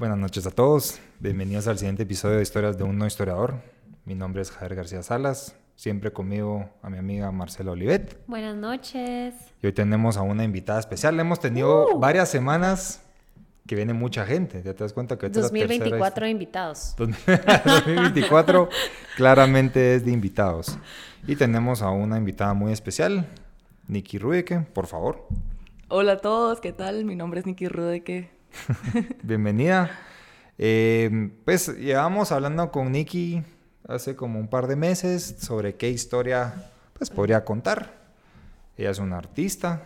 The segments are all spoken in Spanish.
Buenas noches a todos. Bienvenidos al siguiente episodio de Historias de un no historiador. Mi nombre es Javier García Salas. Siempre conmigo a mi amiga Marcela Olivet. Buenas noches. Y hoy tenemos a una invitada especial. Hemos tenido varias semanas que viene mucha gente. Ya te das cuenta que esta es la 2024 tercera- invitados. 2024 claramente es de invitados. Y tenemos a una invitada muy especial, Nikki Rueke, por favor. Hola a todos, ¿qué tal? Mi nombre es Nikki Rudeke. Bienvenida. Eh, pues llevamos hablando con Nikki hace como un par de meses sobre qué historia pues podría contar. Ella es una artista,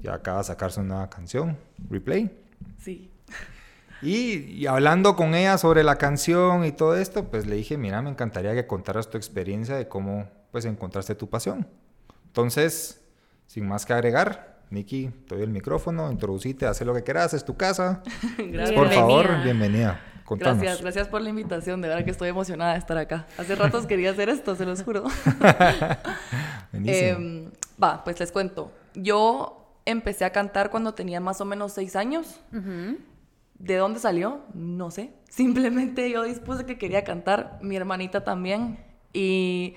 ya acaba de sacar su nueva canción, Replay. Sí. Y, y hablando con ella sobre la canción y todo esto, pues le dije, mira, me encantaría que contaras tu experiencia de cómo pues encontraste tu pasión. Entonces, sin más que agregar, Nikki, te doy el micrófono, introducite, haz lo que quieras, es tu casa. Gracias. Por favor, Bienvenida. bienvenida. Contanos. Gracias, gracias por la invitación. De verdad que estoy emocionada de estar acá. Hace ratos quería hacer esto, se los juro. Em, va, pues les cuento. Yo empecé a cantar cuando tenía más o menos seis años. ¿De dónde salió? No sé. Simplemente yo dispuse que quería cantar, mi hermanita también. Y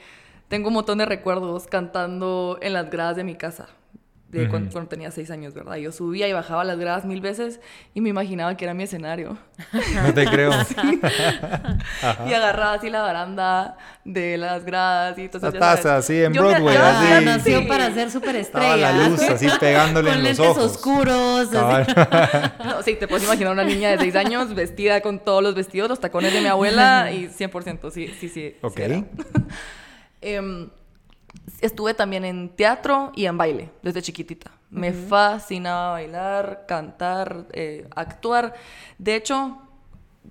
tengo un montón de recuerdos cantando en las gradas de mi casa. De cuan- Ujú. cuando, tenía seis años, ¿verdad? Yo subía y bajaba las gradas mil veces y me imaginaba que era mi escenario. No te creo. Y agarraba así la baranda de las gradas y entonces La taza, sabes. así, en Yo me- Broadway, yo- así. Ah, sí. nació para ser superestrella. Estaba la luz así pegándole Con en los lentes ojos. oscuros. así. No, sí, te puedes imaginar una niña de seis años vestida con todos los vestidos, los tacones de mi abuela y 100%, sí, sí, sí. sí Ok. era. Em, estuve también en teatro y en baile desde chiquitita. Me fascinaba bailar, cantar, eh, actuar. De hecho,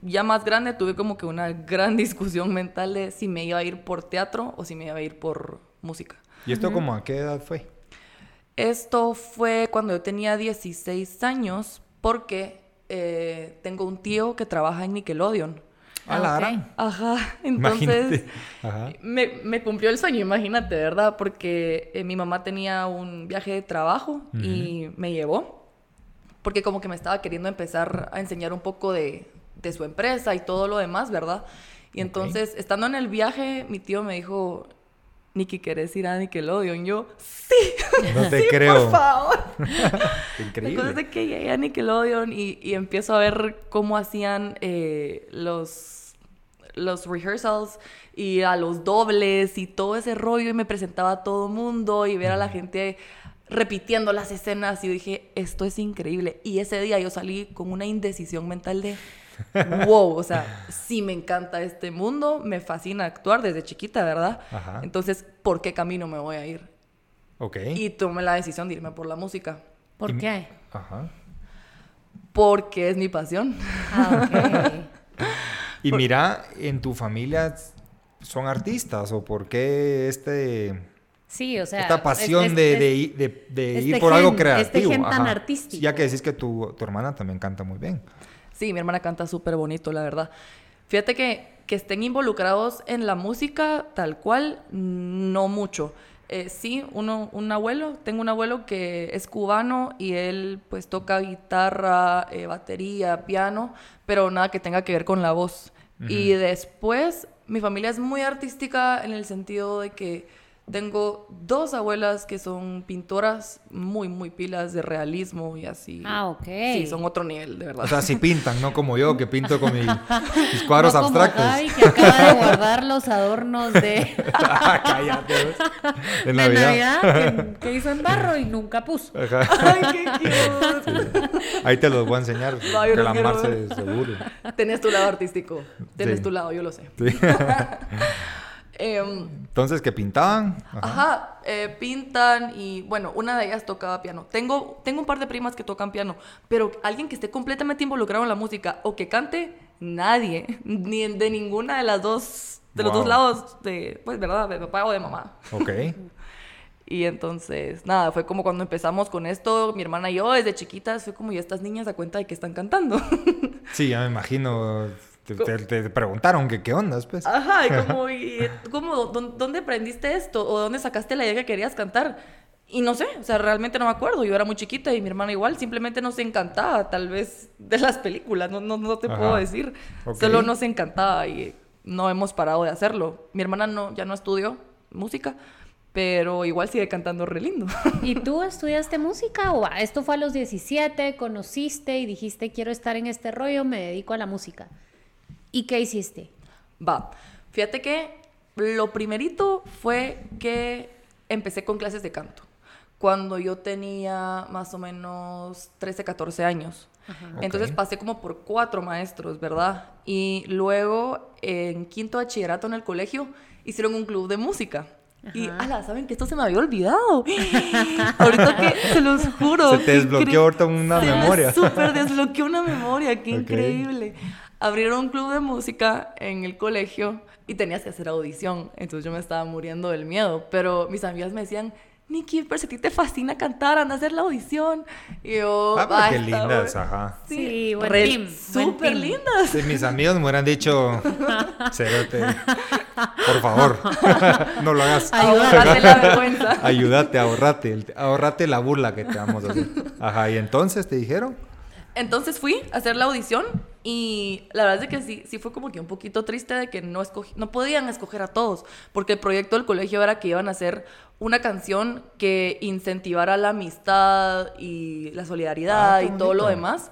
ya más grande tuve como que una gran discusión mental de si me iba a ir por teatro o si me iba a ir por música. ¿Y esto como a qué edad fue? Esto fue cuando yo tenía 16 años porque eh, tengo un tío que trabaja en Nickelodeon. A la Ah, ok. gran. Ajá, entonces. Ajá. me, me cumplió el sueño, imagínate, ¿verdad? Porque eh, mi mamá tenía un viaje de trabajo y me llevó. Porque como que me estaba queriendo empezar a enseñar un poco de, de su empresa y todo lo demás, ¿verdad? Y entonces, estando en el viaje, mi tío me dijo, Nikki, ¿querés ir a Nickelodeon? Yo, sí, No te sí, creo. por favor. Increíble. Después de que llegué a Nickelodeon y, y empiezo a ver cómo hacían eh, los, los rehearsals y a los dobles y todo ese rollo y me presentaba a todo mundo y ver a la gente repitiendo las escenas y dije, esto es increíble. Y ese día yo salí con una indecisión mental de, wow, o sea, sí me encanta este mundo, me fascina actuar desde chiquita, ¿verdad? Ajá. Entonces, ¿por qué camino me voy a ir? Ok. Y tomé la decisión de irme por la música. ¿Por Y- qué? Ajá. Porque es mi pasión. Ah, ok. Y mira, en tu familia son artistas o por qué este Sí, o sea. esta pasión es- de, es- de ir- de- de este ir por algo gen- creativo. este gen tan Ajá. artístico. Ya que decís que tu, tu hermana también canta muy bien. Sí, mi hermana canta súper bonito, la verdad. Fíjate que, que estén involucrados en la música tal cual, no mucho. Eh, sí, uno, un abuelo, tengo un abuelo que es cubano y él pues toca guitarra, eh, batería, piano, pero nada que tenga que ver con la voz. Y después, mi familia es muy artística en el sentido de que tengo dos abuelas que son pintoras muy, muy pilas de realismo y así. Ah, ok. Sí, son otro nivel, de verdad. O sea, si pintan, no como yo que pinto con mi- mis cuadros no como abstractos. Gaby, que acaba de guardar los adornos de, Cállate. ¿ves? De de Navidad. Navidad que, que hizo en barro y nunca puso. Ajá. Ay, qué cute. Ahí te los voy a enseñar. No, yo que no la quiero seguro. Tenés tu lado artístico. Tenés Sí. tu lado, yo lo sé. Sí. Em, Entonces, que pintaban. Ajá. Ajá, eh, pintan y bueno, una de ellas tocaba piano. Tengo, tengo un par de primas que tocan piano, pero alguien que esté completamente involucrado en la música o que cante, nadie, ni de ninguna de las dos, de los dos lados, de, pues, ¿verdad? De papá o de mamá. Ok. Y entonces, nada, fue como cuando empezamos con esto, mi hermana y yo desde chiquitas, fue como, y estas niñas a cuenta de que están cantando. Sí, ya me imagino. Te, te- te preguntaron que qué ondas, pues. Ajá, y como, y, ¿cómo, dó- ¿dónde aprendiste esto? ¿O dónde sacaste la idea que querías cantar? Y no sé, o sea, realmente no me acuerdo. Yo era muy chiquita y mi hermana igual, simplemente nos encantaba, tal vez, de las películas, no, no, no te Ajá. puedo decir. Ok. Solo nos encantaba y no hemos parado de hacerlo. Mi hermana no, ya no estudió música, pero igual sigue cantando re lindo. ¿Y tú estudiaste música o ah, esto fue a los 17, conociste y dijiste quiero estar en este rollo, me dedico a la música? ¿Y qué hiciste? Va, fíjate que lo primerito fue que empecé con clases de canto. Cuando yo tenía más o menos 13, 14 años. Entonces pasé como por cuatro maestros, ¿verdad? Y luego en quinto bachillerato en el colegio hicieron un club de música. Y, ala, ¿saben que esto se me había olvidado? Ahorita que, se los juro. Se te desbloqueó ahorita una se me memoria. súper desbloqueó una memoria, qué increíble. Abrieron un club de música en el colegio y tenías que hacer audición. Entonces yo me estaba muriendo del miedo. Pero mis amigas me decían, Nikki, pero si a ti te fascina cantar, anda a hacer la audición. Y yo, Ah, pero "Ay, qué lindas, bueno". ajá. Sí, buen re- team, buen Súper team. lindas. Si mis amigos me hubieran dicho, Cerote, por favor, no lo hagas. Ahorrate la vergüenza. Ayúdate, ahorrate, ahorrate la burla que te vamos a hacer. Ajá, y entonces te dijeron, Entonces fui a hacer la audición y la verdad es que sí, sí fue como que un poquito triste de que no, escogí- no podían escoger a todos, porque el proyecto del colegio era que iban a hacer una canción que incentivara la amistad y la solidaridad Ah, y todo lo demás,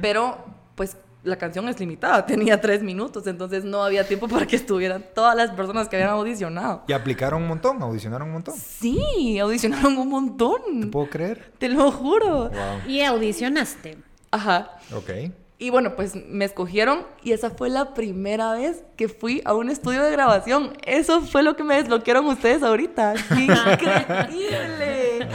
pero pues la canción es limitada, tenía tres minutos, entonces no había tiempo para que estuvieran todas las personas que habían audicionado. y aplicaron un montón, audicionaron un montón. Sí, audicionaron un montón, ¿Te puedo creer? te lo juro. Wow. Y audicionaste. Ajá. Ok. Y bueno, pues me escogieron y esa fue la primera vez que fui a un estudio de grabación. Eso fue lo que me desbloquearon ustedes ahorita. ¡Qué increíble!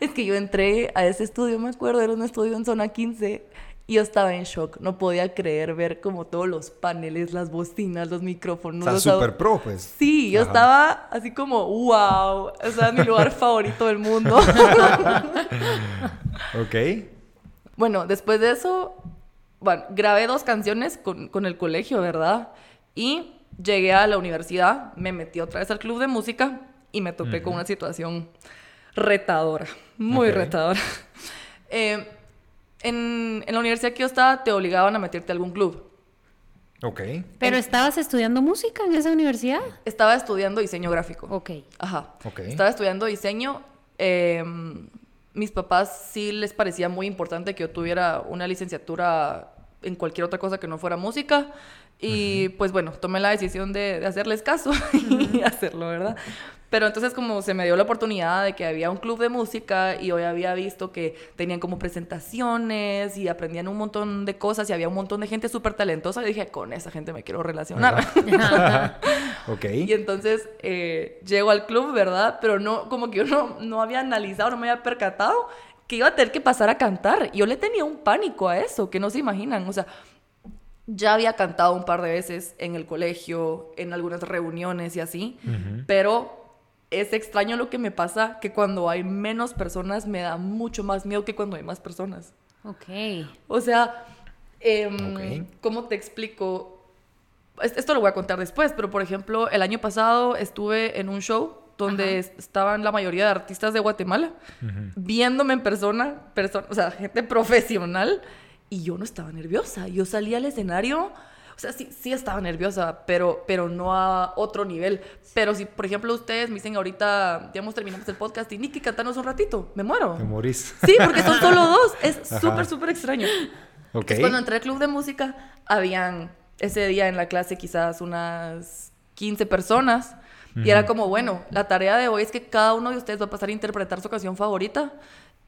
Es que yo entré a ese estudio, me acuerdo, era un estudio en zona 15 y yo estaba en shock. No podía creer ver como todos los paneles, las bocinas, los O micrófonos. sea, los au- super pro, pues. Sí, yo Ajá. estaba así como, wow, o sea, mi lugar favorito del mundo. Ok. Bueno, después de eso, bueno, grabé dos canciones con, con el colegio, ¿verdad? Y llegué a la universidad, me metí otra vez al club de música y me topé con una situación retadora, muy retadora. Eh, en, en la universidad que yo estaba, te obligaban a meterte a algún club. Ok. ¿Pero estabas estudiando música en esa universidad? Estaba estudiando diseño gráfico. Ok. Ajá. Ok. Estaba estudiando diseño. eh, mis papás sí les parecía muy importante que yo tuviera una licenciatura en cualquier otra cosa que no fuera música. Y pues bueno, tomé la decisión de, de hacerles caso y hacerlo, ¿verdad? Pero entonces como se me dio la oportunidad de que había un club de música y hoy había visto que tenían como presentaciones y aprendían un montón de cosas y había un montón de gente súper talentosa, dije, con esa gente me quiero relacionar. Ok. Y entonces eh, llego al club, ¿verdad? Pero no, como que yo no, no había analizado, no me había percatado que iba a tener que pasar a cantar. Yo le tenía un pánico a eso, que no se imaginan. O sea, ya había cantado un par de veces en el colegio, en algunas reuniones y así, pero es extraño lo que me pasa, que cuando hay menos personas me da mucho más miedo que cuando hay más personas. Ok. O sea, em. ¿cómo te explico? Es- Esto lo voy a contar después, pero por ejemplo, el año pasado estuve en un show donde es- estaban la mayoría de artistas de Guatemala viéndome en persona, perso- o sea, gente profesional, y yo no estaba nerviosa. Yo salí al escenario, o sea, sí, sí estaba nerviosa, pero, pero no a otro nivel. Pero si, por ejemplo, ustedes me dicen ahorita, digamos, terminamos el podcast y Nicky, cantanos un ratito, me muero. Te morís. Sí, porque son solo dos. Es súper, súper extraño. Ok. Entonces, cuando entré al club de música, habían ese día en la clase quizás unas 15 personas. Y era como, bueno, la tarea de hoy es que cada uno de ustedes va a pasar a interpretar su canción favorita.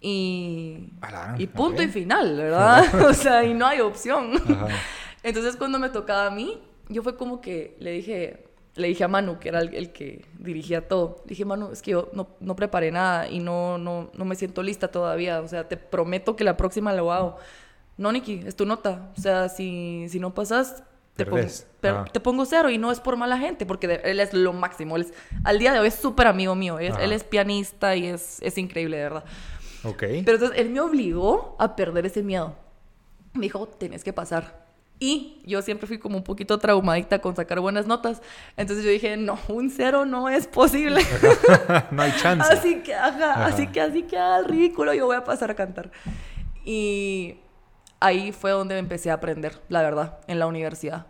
Y, y punto ok. y final, ¿verdad? o sea, y no hay opción. Ajá. Entonces, cuando me tocaba a mí, yo fue como que le dije, le dije a Manu, que era el, el que dirigía todo, le dije, Manu, es que yo no, no preparé nada y no, no, no me siento lista todavía. O sea, te prometo que la próxima lo hago. No, Nikki, es tu nota. O sea, si, si no pasas, te pongo, Ajá. te pongo cero y no es por mala gente, porque de- él es lo máximo. Él es- al día de hoy es súper amigo mío. es- Ajá. él es pianista y es, es increíble, de verdad. Ok. Pero entonces él me obligó a perder ese miedo. Me dijo, tienes que pasar. Y yo siempre fui como un poquito traumadita con sacar buenas notas. Entonces yo dije, no, un cero no es posible. no hay chance. Así que, ajá, así que, así que al ridículo yo voy a pasar a cantar. Y ahí fue donde empecé a aprender, la verdad, en la universidad.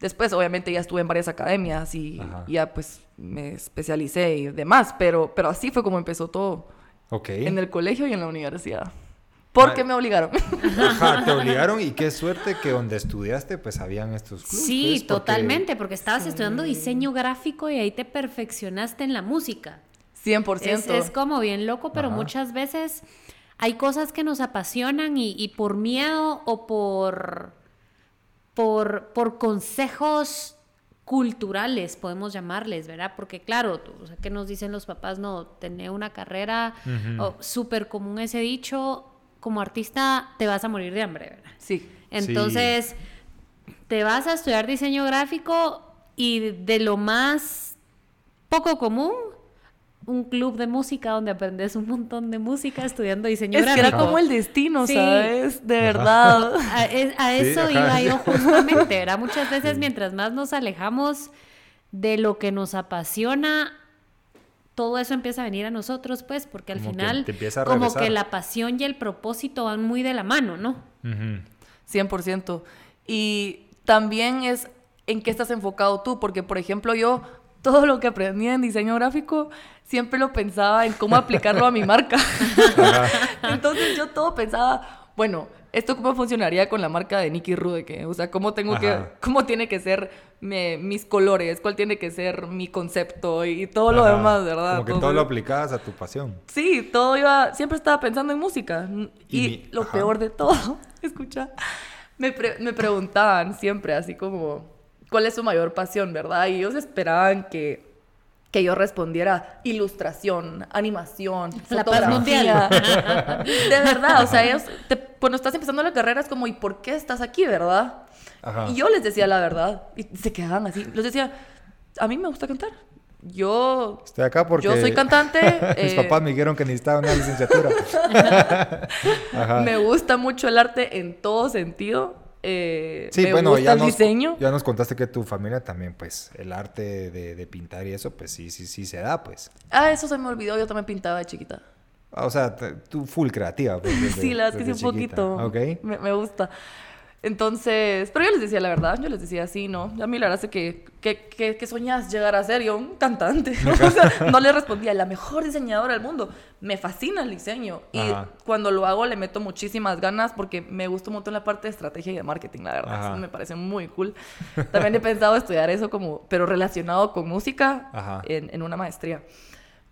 Después, obviamente, ya estuve en varias academias y Ajá. ya pues me especialicé y demás, pero, pero así fue como empezó todo Ok. en el colegio y en la universidad. Porque me obligaron. Ajá, te obligaron y qué suerte que donde estudiaste pues habían estos clubes. Sí, porque- totalmente, porque estabas estudiando diseño gráfico y ahí te perfeccionaste en la música. 100%. Es, es como bien loco, pero Ajá. muchas veces hay cosas que nos apasionan y, y por miedo o por, por, por consejos culturales, podemos llamarles, ¿verdad? Porque claro, tú- o sea, ¿qué nos dicen los papás? No, tener una carrera, o súper común ese dicho, como artista te vas a morir de hambre, ¿verdad? Sí. Entonces, te vas a estudiar diseño gráfico y de lo más poco común, un club de música donde aprendes un montón de música estudiando diseño Es que gráfico. era como el destino, Sí. ¿sabes? De verdad. A, es- a Sí, eso iba yo justamente, ¿verdad? Muchas veces mientras más nos alejamos de lo que nos apasiona, todo eso empieza a venir a nosotros, pues, porque al Como que final, te empieza a como que la pasión y el propósito van muy de la mano, ¿no? Ujú. 100%. Y también es en qué estás enfocado tú, porque por ejemplo yo todo lo que aprendí en diseño gráfico siempre lo pensaba en cómo aplicarlo a mi marca. Entonces yo todo pensaba, bueno, ¿esto cómo funcionaría con la marca de Nicky Rudeke? O sea, ¿cómo, tengo que, cómo tiene que ser me- mis colores? ¿Cuál tiene que ser mi concepto? Y todo lo demás, ¿verdad? Como que todo lo aplicabas a tu pasión. Sí, todo iba, siempre estaba pensando en música. Y, Y mi- lo ajá. peor de todo, escucha, me, pre- me preguntaban siempre así como, ¿cuál es su mayor pasión, verdad? Y ellos esperaban que, que yo respondiera ilustración, animación, La paz mundial. De verdad, o sea, ellos, te- cuando estás empezando la carrera es como, ¿y por qué estás aquí, verdad? Ajá. Y yo les decía la verdad. Y se quedaban así. Les decía, a mí me gusta cantar. Yo Estoy acá porque... Yo soy cantante. Mis eh, papás me dijeron que necesitaba una licenciatura. Ajá. Me gusta mucho el arte en todo sentido. Eh, Sí, me bueno, gusta ya el nos, diseño. ya nos contaste que tu familia también, pues, el arte de, de pintar y eso, pues sí, sí, sí se da, pues. Ah, eso se me olvidó. Yo también pintaba de chiquita. Ah, O sea, tú full creativa. Pues, desde- sí, la verdad es que sí, un chiquita. poquito. Ok. Me, me gusta. Entonces, pero yo les decía la verdad. Yo les decía, sí, no. A mí la verdad es que, que, que, que soñás llegar a ser yo un cantante. o sea, no le respondía, la mejor diseñadora del mundo. Me fascina el diseño. Y Ajá. cuando lo hago le meto muchísimas ganas porque me gusta un montón la parte de estrategia y de marketing, la verdad. Eso me parece muy cool. También he pensado estudiar eso como, pero relacionado con música en, en una maestría.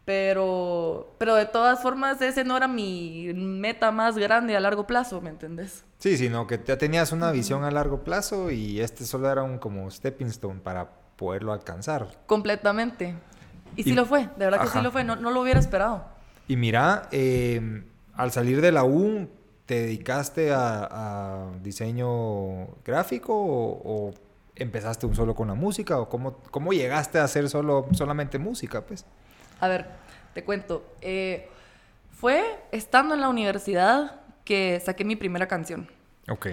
Pero, pero de todas formas, ese no era mi meta más grande a largo plazo, ¿me entendés? Sí, sino que ya tenías una visión a largo plazo y este solo era un como stepping stone para poderlo alcanzar. Completamente. Y sí Y- lo fue, de verdad que sí lo fue, no, no lo hubiera esperado. Y mira, eh, al salir de la U, ¿te dedicaste a, a diseño gráfico o, o empezaste un solo con la música? ¿O cómo, cómo llegaste a hacer solo, solamente música, pues? A ver, te cuento. eh, fue estando en la universidad que saqué mi primera canción. Ok.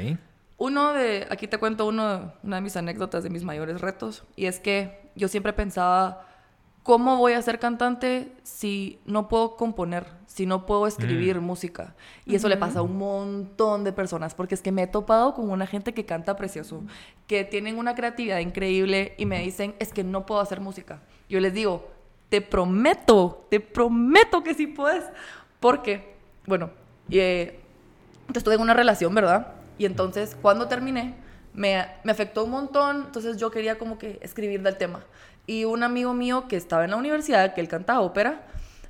Uno de, aquí te cuento uno, una de mis anécdotas de mis mayores retos, y es que yo siempre pensaba, ¿cómo voy a ser cantante si no puedo componer, si no puedo escribir música? Y eso le pasa a un montón de personas, porque es que me he topado con una gente que canta precioso, que tienen una creatividad increíble y me dicen, es que no puedo hacer música. Yo les digo, te prometo, te prometo que sí puedes, porque, bueno, eh, estuve en una relación, ¿verdad? Y entonces, cuando terminé, me, me afectó un montón, entonces yo quería como que escribir del tema. Y un amigo mío que estaba en la universidad, que él cantaba ópera,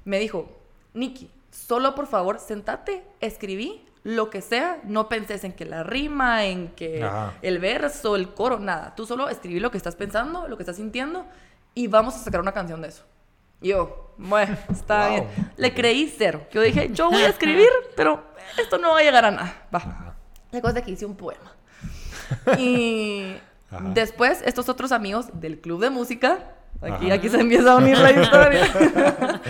me dijo, Nikki, solo por favor, sentate, escribí lo que sea, no penses en que la rima, en que Ajá. el verso, el coro, nada. Tú solo escribí lo que estás pensando, lo que estás sintiendo, y vamos a sacar una canción de eso. Yo, bueno, está Wow. bien. Le creí cero. Yo dije, yo voy a escribir, pero esto no va a llegar a nada. Va. Ajá. La cosa es que hice un poema. Y Ajá. después, estos otros amigos del club de música, aquí, Ajá. aquí se empieza a unir la historia.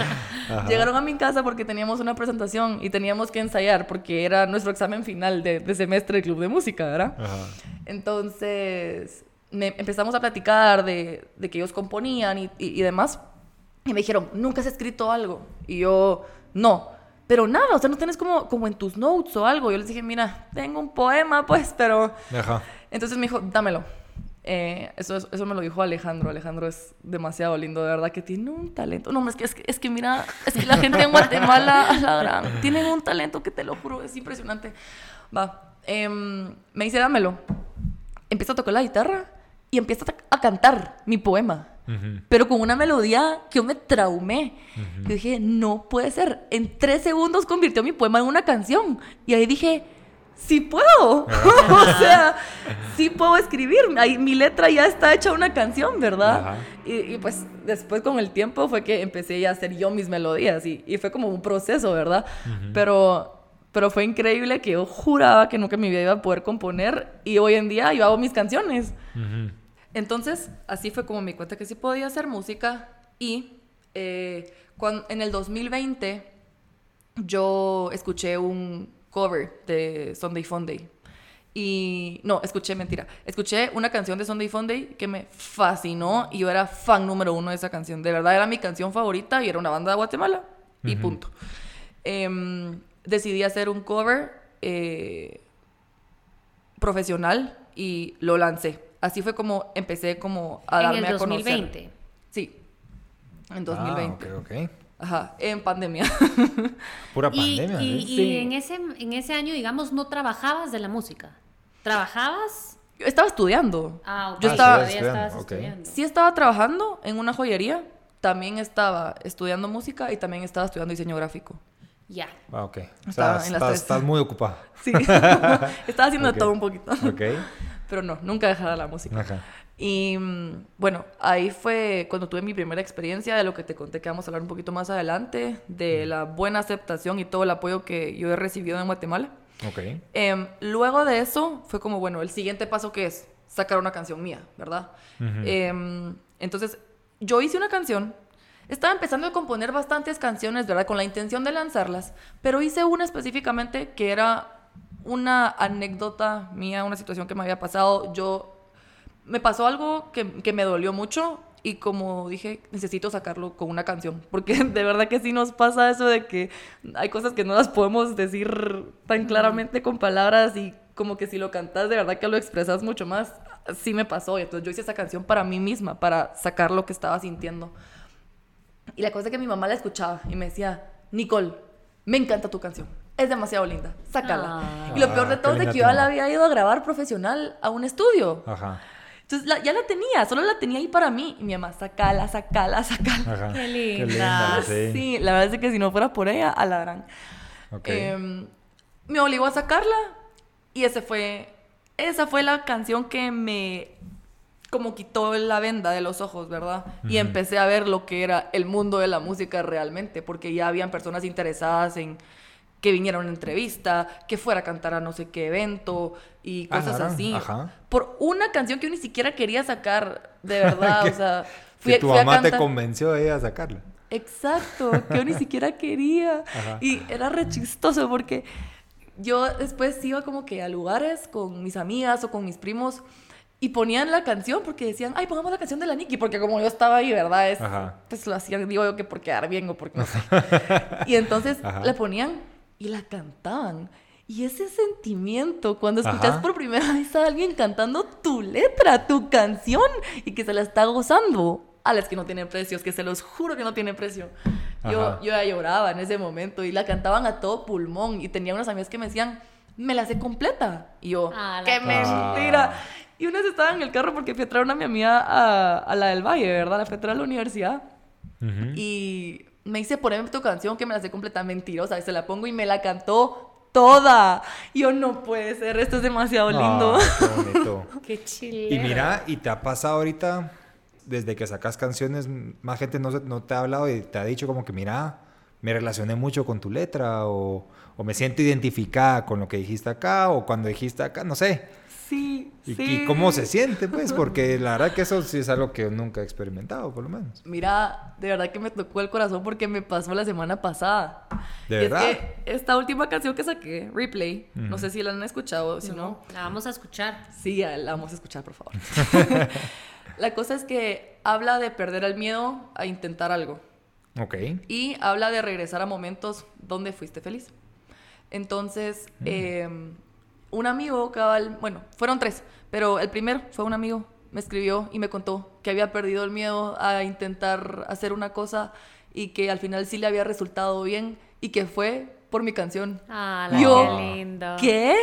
Llegaron a mi casa porque teníamos una presentación y teníamos que ensayar porque era nuestro examen final de, de semestre del club de música, ¿verdad? Ajá. Entonces me- empezamos a platicar de, de que ellos componían y, y- y demás. Y me dijeron, ¿nunca has escrito algo? Y yo, no. Pero nada, o sea, no tienes como, como en tus notes o algo. Yo les dije, mira, tengo un poema, pues, pero... Ajá. Entonces me dijo, dámelo. Eh, eso, es- eso me lo dijo Alejandro. Alejandro es demasiado lindo, de verdad, que tiene un talento. No, es que, es que, es que mira, es que la gente en Guatemala, a la gran, tienen un talento que te lo juro, es impresionante. Va, em, me dice, dámelo. Empieza a tocar la guitarra y empieza a, cantar mi poema. Pero con una melodía que yo me traumé. Yo dije, no puede ser. En tres segundos convirtió mi poema en una canción. Y ahí dije, sí puedo. o sea, sí puedo escribir. Ahí, mi letra ya está hecha una canción, ¿verdad? Y, y, pues después con el tiempo fue que empecé ya a hacer yo mis melodías. Y, y fue como un proceso, ¿verdad? Pero... Pero fue increíble que yo juraba que nunca en mi vida iba a poder componer y hoy en día yo hago mis canciones. Entonces, así fue como me di cuenta que sí podía hacer música y eh, cuan- en el 2020 yo escuché un cover de Sunday Funday. Y no, escuché, mentira, escuché una canción de Sunday Funday que me fascinó y yo era fan número uno de esa canción. De verdad era mi canción favorita y era una banda de Guatemala y punto. Em, decidí hacer un cover eh, profesional y lo lancé. Así fue como empecé como a en darme el a conocer. 2020. Sí, en 2020. Ah, ok, ok. Ajá, en pandemia. Pura pandemia. y- ¿eh? y Sí. en, ese, en ese año, digamos, no trabajabas de la música. ¿Trabajabas? Yo estaba estudiando. Ah, ok. Yo estaba- estudiando, estabas ok. estudiando. Sí estaba trabajando en una joyería, también estaba estudiando música y también estaba estudiando diseño gráfico. Ya. Ah, ok. O Estaba sea, en las estás, tres. estás muy ocupada. Sí, estaba haciendo Ok. de todo un poquito. Ok. Pero no, nunca dejaba la música. Ajá. Y mm, bueno, ahí fue cuando tuve mi primera experiencia de lo que te conté que vamos a hablar un poquito más adelante, de la buena aceptación y todo el apoyo que yo he recibido en Guatemala. Ok. Em, luego de eso fue como, bueno, el siguiente paso que es sacar una canción mía, ¿verdad? Em, entonces, yo hice una canción, estaba empezando a componer bastantes canciones, ¿verdad? Con la intención de lanzarlas, pero hice una específicamente que era una anécdota mía, una situación que me había pasado. Yo, me pasó algo que, que me dolió mucho y como dije, necesito sacarlo con una canción, porque de verdad que sí nos pasa eso de que hay cosas que no las podemos decir tan claramente con palabras y como que si lo cantas de verdad que lo expresas mucho más. Sí me pasó y entonces yo hice esa canción para mí misma, para sacar lo que estaba sintiendo. Y la cosa es que mi mamá la escuchaba y me decía, Nicole, me encanta tu canción. Es demasiado linda, sácala. Ah. y lo peor de Ah, todo es que yo ya la había ido a grabar profesional a un estudio. Ajá. Entonces la- ya la tenía, solo la tenía ahí para mí. Y mi mamá, sacala, sacala, sacala. Ajá. Qué linda. sí. Sí, la verdad es que si no fuera por ella, a la gran. Em, me obligó a sacarla y ese fue, esa fue la canción que me como quitó la venda de los ojos, ¿verdad? Y empecé a ver lo que era el mundo de la música realmente, porque ya habían personas interesadas en que viniera a una entrevista, que fuera a cantar a no sé qué evento y Ah, cosas así. ajá. Por una canción que yo ni siquiera quería sacar, de verdad, o sea, fui, que tu fui a mamá te convenció a ella a sacarla. Exacto, que yo ni siquiera quería. Ajá. Y era re chistoso porque yo después iba como que a lugares con mis amigas o con mis primos y ponían la canción porque decían, ay, pongamos la canción de la Nicki, porque como yo estaba ahí, ¿verdad? Es, Ajá. pues lo hacían, digo yo que por quedar bien o porque no sé. y entonces Ajá. la ponían y la cantaban. Y ese sentimiento, cuando escuchas Ajá. por primera vez a alguien cantando tu letra, tu canción, y que se la está gozando, a las que no tienen precios, que se los juro que no tienen precio. Yo, Ajá. yo ya lloraba en ese momento y la cantaban a todo pulmón. Y tenía unas amigas que me decían, me la sé completa. Y yo, Ah, la ¡qué mentira! Y una vez estaba en el carro porque fui a traer a una mi amiga a, a la del Valle, ¿verdad? La fui a traer a la universidad. Ujú. Y me dice, poneme tu canción que me la sé completa. Mentirosa. Y se la pongo y me la cantó toda. Y yo, no puede ser, esto es demasiado lindo. Ah, qué bonito. Qué chile. Y mira, ¿y te ha pasado ahorita, desde que sacas canciones, más gente no, no te ha hablado y te ha dicho como que, mira, me relacioné mucho con tu letra o, o me siento identificada con lo que dijiste acá o cuando dijiste acá, no sé. Sí, ¿Y, sí. y cómo se siente, pues? Porque la verdad que eso sí es algo que nunca he experimentado, por lo menos. Mira, de verdad que me tocó el corazón porque me pasó la semana pasada. ¿De Y es verdad? que esta última canción que saqué, Replay, no sé si la han escuchado, si no, La vamos a escuchar. sí, la vamos a escuchar, por favor. la cosa es que habla de perder el miedo a intentar algo Ok. y habla de regresar a momentos donde fuiste feliz. Entonces, eh, un amigo, cabal, bueno, fueron tres, pero el primero fue un amigo, me escribió y me contó que había perdido el miedo a intentar hacer una cosa y que al final sí le había resultado bien y que fue por mi canción. Ah, la- Yo, qué lindo. ¿Qué?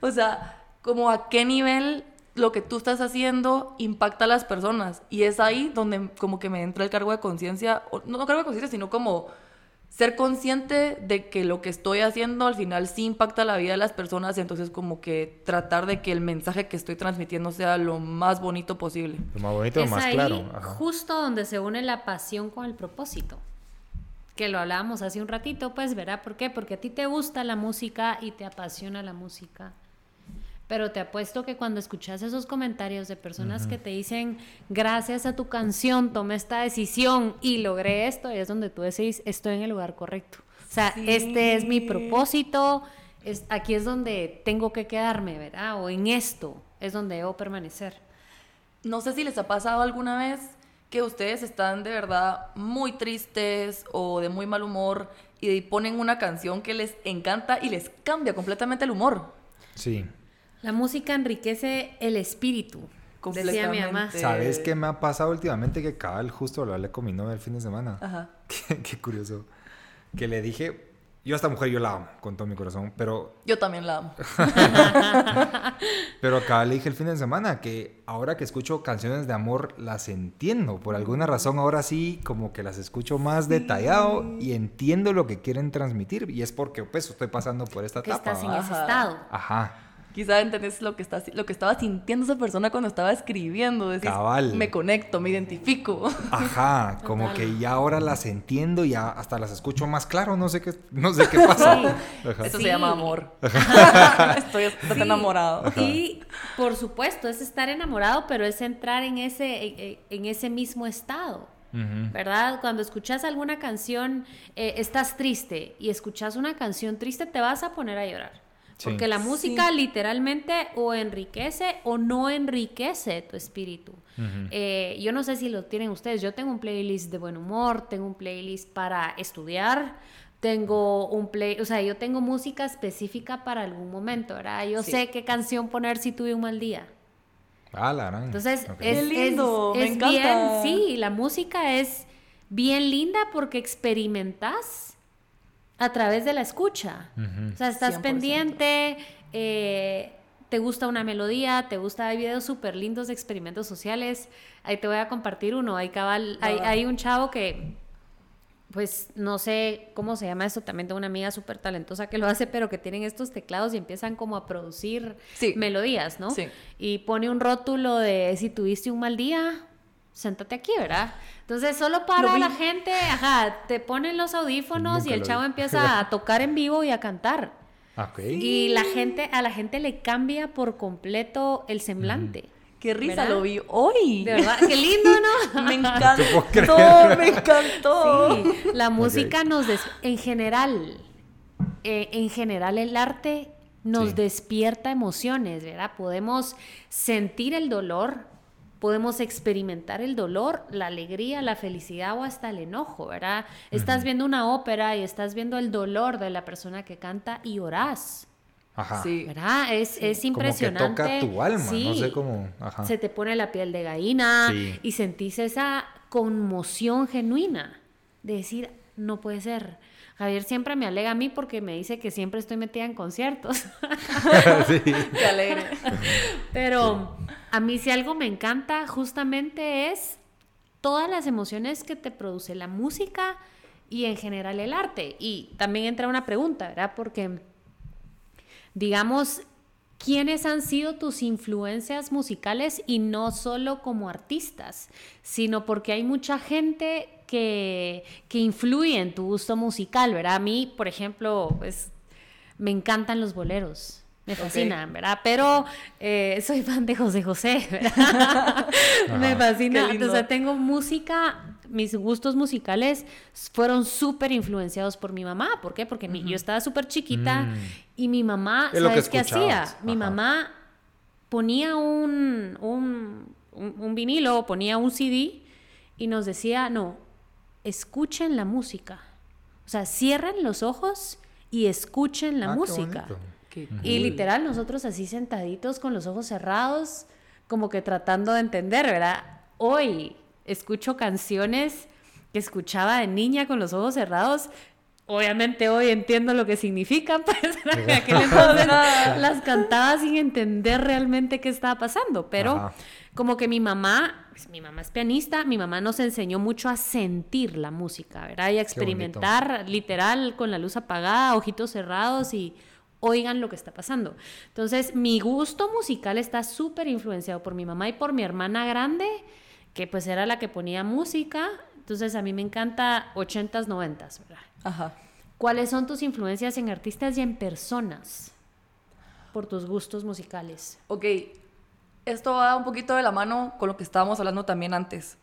O sea, como a qué nivel lo que tú estás haciendo impacta a las personas. Y es ahí donde como que me entra el cargo de conciencia, o no, no cargo de conciencia, sino como ser consciente de que lo que estoy haciendo al final sí impacta la vida de las personas, entonces como que tratar de que el mensaje que estoy transmitiendo sea lo más bonito posible. Lo más bonito, lo es más ahí claro. Ajá. justo donde se une la pasión con el propósito. Que lo hablábamos hace un ratito, pues verá por qué. Porque a ti te gusta la música y te apasiona la música. Pero te apuesto que cuando escuchas esos comentarios de personas que te dicen, gracias a tu canción tomé esta decisión y logré esto, y es donde tú decís, estoy en el lugar correcto. O sea, Sí. este es mi propósito, es, aquí es donde tengo que quedarme, ¿verdad? O en esto es donde debo permanecer. No sé si les ha pasado alguna vez que ustedes están de verdad muy tristes o de muy mal humor y ponen una canción que les encanta y les cambia completamente el humor. Sí. La música enriquece el espíritu, decía mi mamá. ¿Sabes qué me ha pasado últimamente? Que cabal, justo lo hablé con mi novia el fin de semana. Ajá. Qué, qué curioso. Que le dije, yo a esta mujer yo la amo con todo mi corazón, pero, Yo también la amo. pero acá le dije el fin de semana que ahora que escucho canciones de amor las entiendo. Por alguna razón ahora sí como que las escucho más detallado y entiendo lo que quieren transmitir. Y es porque pues estoy pasando por esta Que etapa. estás en ese estado. Ajá. Quizá entendés lo que, está, lo que estaba sintiendo esa persona cuando estaba escribiendo. Decís, Cabal. me conecto, me identifico. Ajá, como Total. que ya ahora las entiendo y ya hasta las escucho más claro, no sé qué, no sé qué pasa. Ajá. Eso Sí. se llama amor. Estoy Sí. enamorado. Y por supuesto, es estar enamorado, pero es entrar en ese, en, ese mismo estado. ¿Verdad? Cuando escuchas alguna canción, eh, estás triste y escuchas una canción triste, te vas a poner a llorar. Sí. Porque la música literalmente o enriquece o no enriquece tu espíritu. Eh, yo no sé si lo tienen ustedes. Yo tengo un playlist de buen humor, tengo un playlist para estudiar, tengo un play, o sea, yo tengo música específica para algún momento, ¿verdad? Yo Sí. sé qué canción poner si tuve un mal día. Ah, la gran. Entonces, Ok. es, Qué lindo, es- me es encanta. bien, sí, la música es bien linda porque experimentas a través de la escucha. O sea, estás 100%. pendiente, eh, te gusta una melodía, te gusta, hay videos súper lindos de experimentos sociales. Ahí te voy a compartir uno. Hay, cabal, hay un chavo que, pues no sé cómo se llama esto, también tengo una amiga súper talentosa que lo hace, pero que tienen estos teclados y empiezan como a producir Sí. melodías, ¿no? Sí. Y pone un rótulo de si tuviste un mal día, séntate aquí, ¿verdad? Entonces, solo para vi. la gente, ajá, te ponen los audífonos Nunca y el chavo vi. empieza a tocar en vivo y a cantar. Ah, ok. Y la gente, a la gente le cambia por completo el semblante. Qué risa, ¿Verdad? lo vi hoy. De verdad, qué lindo, ¿no? Me encantó, me encantó. Sí, la música nos des- en general, eh, en general el arte nos Sí. despierta emociones, ¿verdad? Podemos sentir el dolor, podemos experimentar el dolor, la alegría, la felicidad o hasta el enojo, ¿verdad? Estás viendo una ópera y estás viendo el dolor de la persona que canta y orás. Ajá. Sí. ¿Verdad? Es, es Como que impresionante. toca tu alma, no Sí. sé cómo. Ajá. Se te pone la piel de gallina Sí. y sentís esa conmoción genuina de decir, no puede ser. Javier siempre me alega a mí porque me dice que siempre estoy metida en conciertos. sí. Qué alegre. Pero a mí si algo me encanta justamente es todas las emociones que te produce la música y en general el arte. Y también entra una pregunta, ¿verdad? Porque, digamos, ¿quiénes han sido tus influencias musicales y no solo como artistas, sino porque hay mucha gente que, que influye en tu gusto musical, ¿verdad? A mí, por ejemplo, pues me encantan los boleros. Me fascinan, ¿verdad? Pero eh, soy fan de José José, ¿verdad? me fascina. O sea, tengo música, mis gustos musicales fueron súper influenciados por mi mamá. ¿Por qué? Porque yo estaba súper chiquita mm. y mi mamá, ¿sabes qué hacía? Mi mamá ponía un, un, un vinilo, ponía un CD y nos decía, no, escuchen la música. O sea, cierren los ojos y escuchen la ah, música. Y literal, nosotros así sentaditos con los ojos cerrados, como que tratando de entender, ¿verdad? Hoy escucho canciones que escuchaba de niña con los ojos cerrados. Obviamente hoy entiendo lo que significan, pues en aquel entonces las cantaba sin entender realmente qué estaba pasando, pero como que mi mamá, pues, mi mamá es pianista, mi mamá nos enseñó mucho a sentir la música, ¿verdad? Y a experimentar literal con la luz apagada, ojitos cerrados y oigan lo que está pasando. Entonces, mi gusto musical está súper influenciado por mi mamá y por mi hermana grande, que pues era la que ponía música. Entonces, a mí me encanta 80s, 90s, ¿verdad? Ajá. ¿Cuáles son tus influencias en artistas y en personas por tus gustos musicales? Ok, esto va un poquito de la mano con lo que estábamos hablando también antes,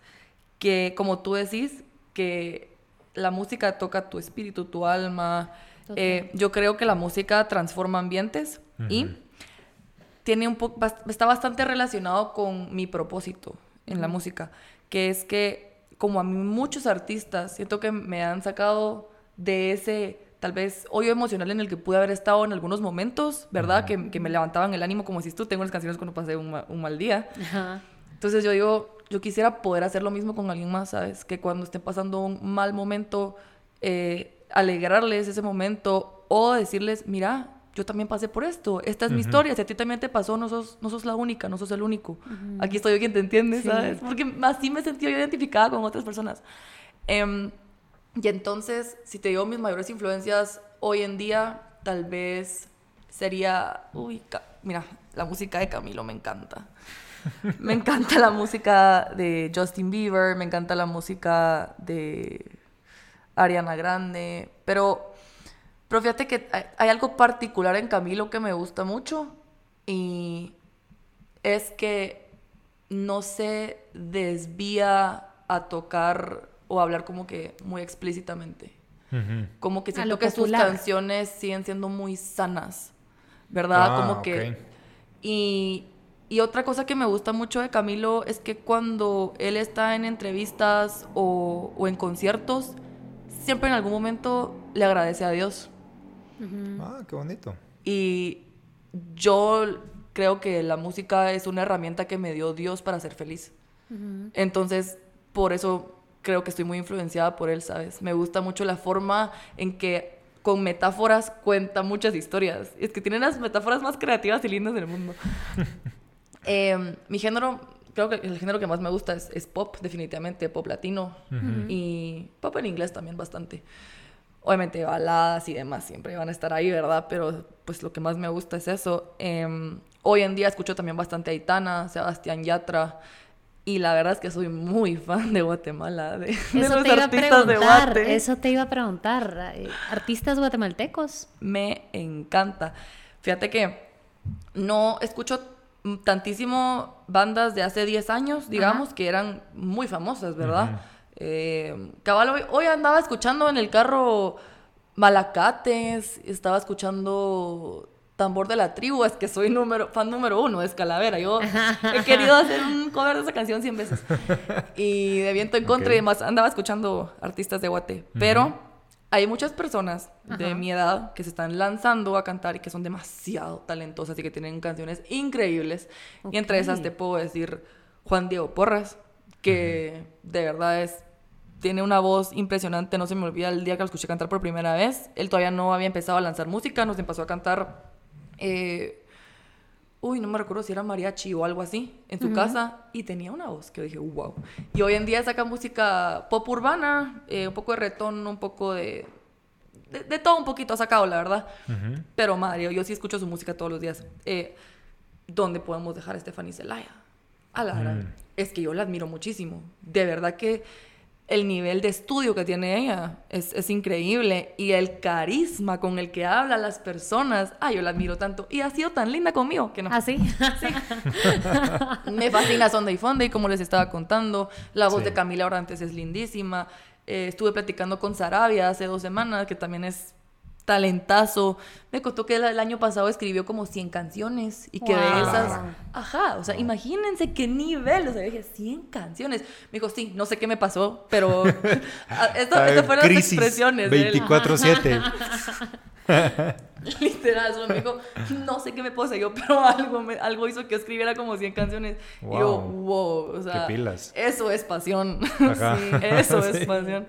que como tú decís, que la música toca tu espíritu, tu alma. Eh, yo creo que la música transforma ambientes y tiene un está bastante relacionado con mi propósito en la música, que es que como a mí muchos artistas siento que me han sacado de ese tal vez hoyo emocional en el que pude haber estado en algunos momentos, ¿verdad? que, que, me levantaban el ánimo, como si tú, tengo las canciones cuando pasé un, un mal día. Entonces yo digo, yo quisiera poder hacer lo mismo con alguien más, ¿sabes? Que cuando estén pasando un mal momento, eh, alegrarles ese momento o decirles, mira, yo también pasé por esto, esta es mi historia, si a ti también te pasó, no sos, no sos la única, no sos el único. Aquí estoy yo quien te entiende, ¿sabes? Porque así me sentí yo identificada con otras personas. Eh, y entonces, si te digo mis mayores influencias hoy en día, tal vez sería, uy, mira, la música de Camilo me encanta. Me encanta la música de Justin Bieber, me encanta la música de Ariana Grande, pero, pero fíjate que hay algo particular en Camilo que me gusta mucho y es que no se desvía a tocar o hablar como que muy explícitamente. Como que siento que sus canciones siguen siendo muy sanas, ¿verdad? Ah, como que... Y, y, otra cosa que me gusta mucho de Camilo es que cuando él está en entrevistas o, o en conciertos, siempre en algún momento le agradece a Dios. Ah, qué bonito. Y yo creo que la música es una herramienta que me dio Dios para ser feliz. Entonces, por eso creo que estoy muy influenciada por él, ¿sabes? Me gusta mucho la forma en que con metáforas cuenta muchas historias. Es que tiene las metáforas más creativas y lindas del mundo. Em, mi género, creo que el género que más me gusta es, pop, definitivamente, pop latino. Y pop en inglés también bastante. Obviamente baladas y demás siempre van a estar ahí, ¿verdad? Pero pues lo que más me gusta es eso. Em, hoy en día escucho también bastante a Aitana, Sebastián Yatra. Y la verdad es que soy muy fan de Guatemala, de, eso te iba a preguntar, Eso te iba a preguntar. Eh, ¿Artistas guatemaltecos? Me encanta. Fíjate que no escucho tantísimo bandas de hace 10 años, digamos, que eran muy famosas, ¿verdad? Eh, cabal, hoy andaba escuchando en el carro Malacates, estaba escuchando Tambor de la tribu, es que soy número, fan número uno de Escalavera. Yo he querido hacer un cover de esa canción 100 veces. Y de viento en contra y demás, andaba escuchando artistas de Guate. Pero hay muchas personas de mi edad que se están lanzando a cantar y que son demasiado talentosas y que tienen canciones increíbles. Y entre esas te puedo decir Juan Diego Porras, que de verdad es tiene una voz impresionante, no se me olvida el día que lo escuché cantar por primera vez. Él todavía no había empezado a lanzar música, nos empezó a cantar eh, uy, no me recuerdo si era mariachi o algo así, en su casa, y tenía una voz que dije, wow. Y hoy en día saca música pop urbana, eh, un poco de retón, un poco de, de, todo un poquito ha sacado, la verdad. Pero Mario, yo sí escucho su música todos los días. Eh, ¿Dónde podemos dejar a Stephanie Zelaya? A la mm. Es que yo la admiro muchísimo. De verdad que el nivel de estudio que tiene ella es, es, increíble y el carisma con el que habla a las personas, ay, yo la admiro tanto y ha sido tan linda conmigo que no. ¿Ah, sí? Me fascina Sonda y Fonda y como les estaba contando, la voz de Camila Orantes es lindísima. Eh, estuve platicando con Sarabia hace dos semanas, que también es talentazo. Me contó que el, año pasado escribió como 100 canciones y que de esas... Ajá, o sea, imagínense qué nivel. O sea, dije, 100 canciones. Me dijo, sí, no sé qué me pasó, pero esto, fueron las expresiones. 24-7. Literal, me dijo, no sé qué me poseyó, pero algo, algo hizo que escribiera como 100 canciones. Y yo, wow, o sea, eso es pasión. sí, eso es pasión.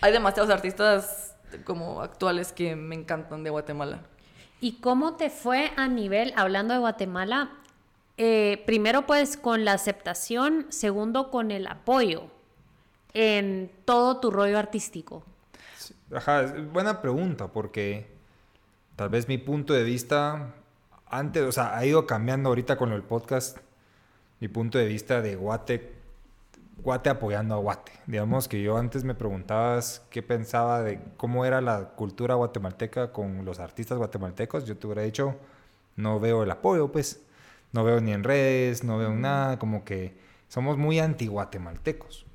Hay demasiados artistas como actuales que me encantan de Guatemala. ¿Y cómo te fue a nivel, hablando de Guatemala, eh, primero pues con la aceptación, segundo con el apoyo en todo tu rollo artístico? Ajá, buena pregunta porque tal vez mi punto de vista antes, o sea, ha ido cambiando ahorita con el podcast, mi punto de vista de Guate Guate apoyando a Guate. Digamos que yo antes me preguntabas qué pensaba de cómo era la cultura guatemalteca con los artistas guatemaltecos. Yo te hubiera dicho, no veo el apoyo, pues. No veo ni en redes, no veo nada. Como que somos muy anti-guatemaltecos.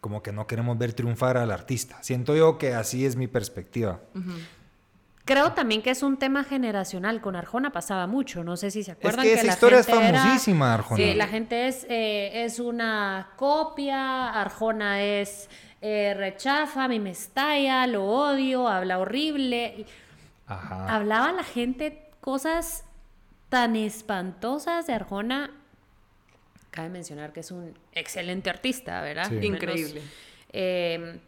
Como que no queremos ver triunfar al artista. Siento yo que así es mi perspectiva. Creo también que es un tema generacional. Con Arjona pasaba mucho. No sé si se acuerdan. Es que, esa historia es famosísima, Arjona. Sí, la gente es, eh, es una copia. Arjona es eh, rechaza, a mí me estalla, lo odio, habla horrible. Ajá. Hablaba la gente cosas tan espantosas de Arjona. Cabe mencionar que es un excelente artista, ¿verdad? Increíble. Eh,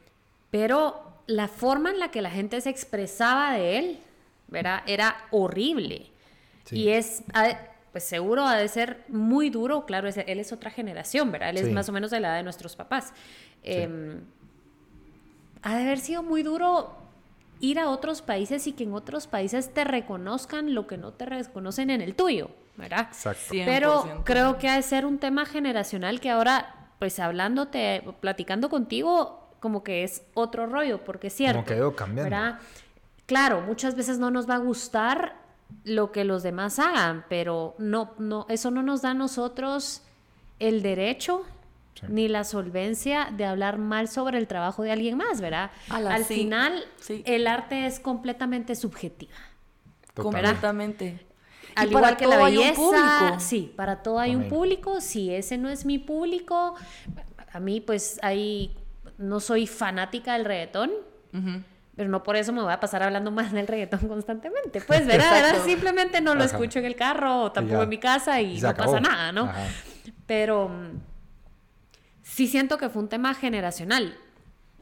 pero la forma en la que la gente se expresaba de él, ¿verdad? Era horrible. Y es, pues seguro ha de ser muy duro, claro, él es otra generación, ¿verdad? Él es más o menos de la edad de nuestros papás. Em, ha de haber sido muy duro ir a otros países y que en otros países te reconozcan lo que no te reconocen en el tuyo, ¿verdad? Exacto. Pero creo que ha de ser un tema generacional que ahora, pues hablándote, platicando contigo, como que es otro rollo, porque es cierto. Como que ido cambiando. Claro, muchas veces no nos va a gustar lo que los demás hagan, pero no, no, eso no nos da a nosotros el derecho ni la solvencia de hablar mal sobre el trabajo de alguien más, ¿verdad? Al final, el arte es completamente subjetiva. Completamente. Al igual que la belleza, sí, para todo hay un público. Si ese no es mi público, a mí pues hay no soy fanática del reggaetón, pero no por eso me voy a pasar hablando más del reggaetón constantemente. Pues, ¿verdad? Simplemente no lo escucho en el carro o tampoco en mi casa y, no pasa nada, ¿no? Pero mm, sí siento que fue un tema generacional.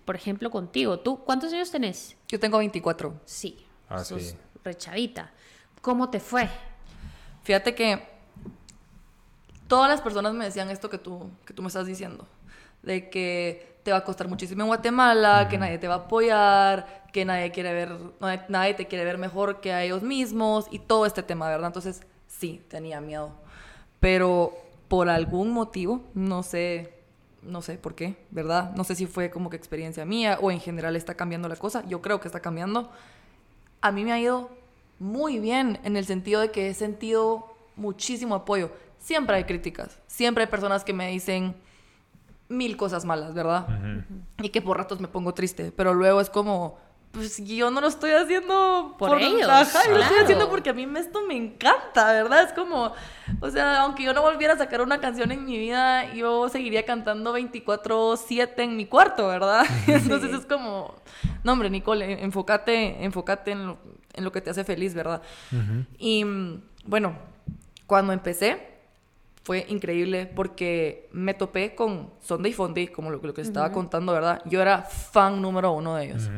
Por ejemplo, contigo. ¿Tú cuántos años tenés? Yo tengo 24. Sí. Ah, sos rechavita. ¿Cómo te fue? Fíjate que todas las personas me decían esto que tú, que tú me estás diciendo. De que te va a costar muchísimo en Guatemala, que nadie te va a apoyar, que nadie quiere ver, nadie te quiere ver mejor que a ellos mismos y todo este tema, ¿verdad? Entonces, sí, tenía miedo. Pero por algún motivo, no sé, no sé por qué, ¿verdad? No sé si fue como que experiencia mía o en general está cambiando la cosa. Yo creo que está cambiando. A mí me ha ido muy bien en el sentido de que he sentido muchísimo apoyo. Siempre hay críticas, siempre hay personas que me dicen, mil cosas malas, ¿verdad? Y que por ratos me pongo triste, pero luego es como, pues yo no lo estoy haciendo por, ellos. Ajá, lo estoy haciendo porque a mí esto me encanta, ¿verdad? Es como, o sea, aunque yo no volviera a sacar una canción en mi vida, yo seguiría cantando 24/7 en mi cuarto, ¿verdad? Entonces es como, no hombre, Nicole, enfócate, enfócate en lo, en lo que te hace feliz, ¿verdad? Y bueno, cuando empecé, fue increíble porque me topé con Sunday Fondy, como lo, que les estaba contando, ¿verdad? Yo era fan número uno de ellos.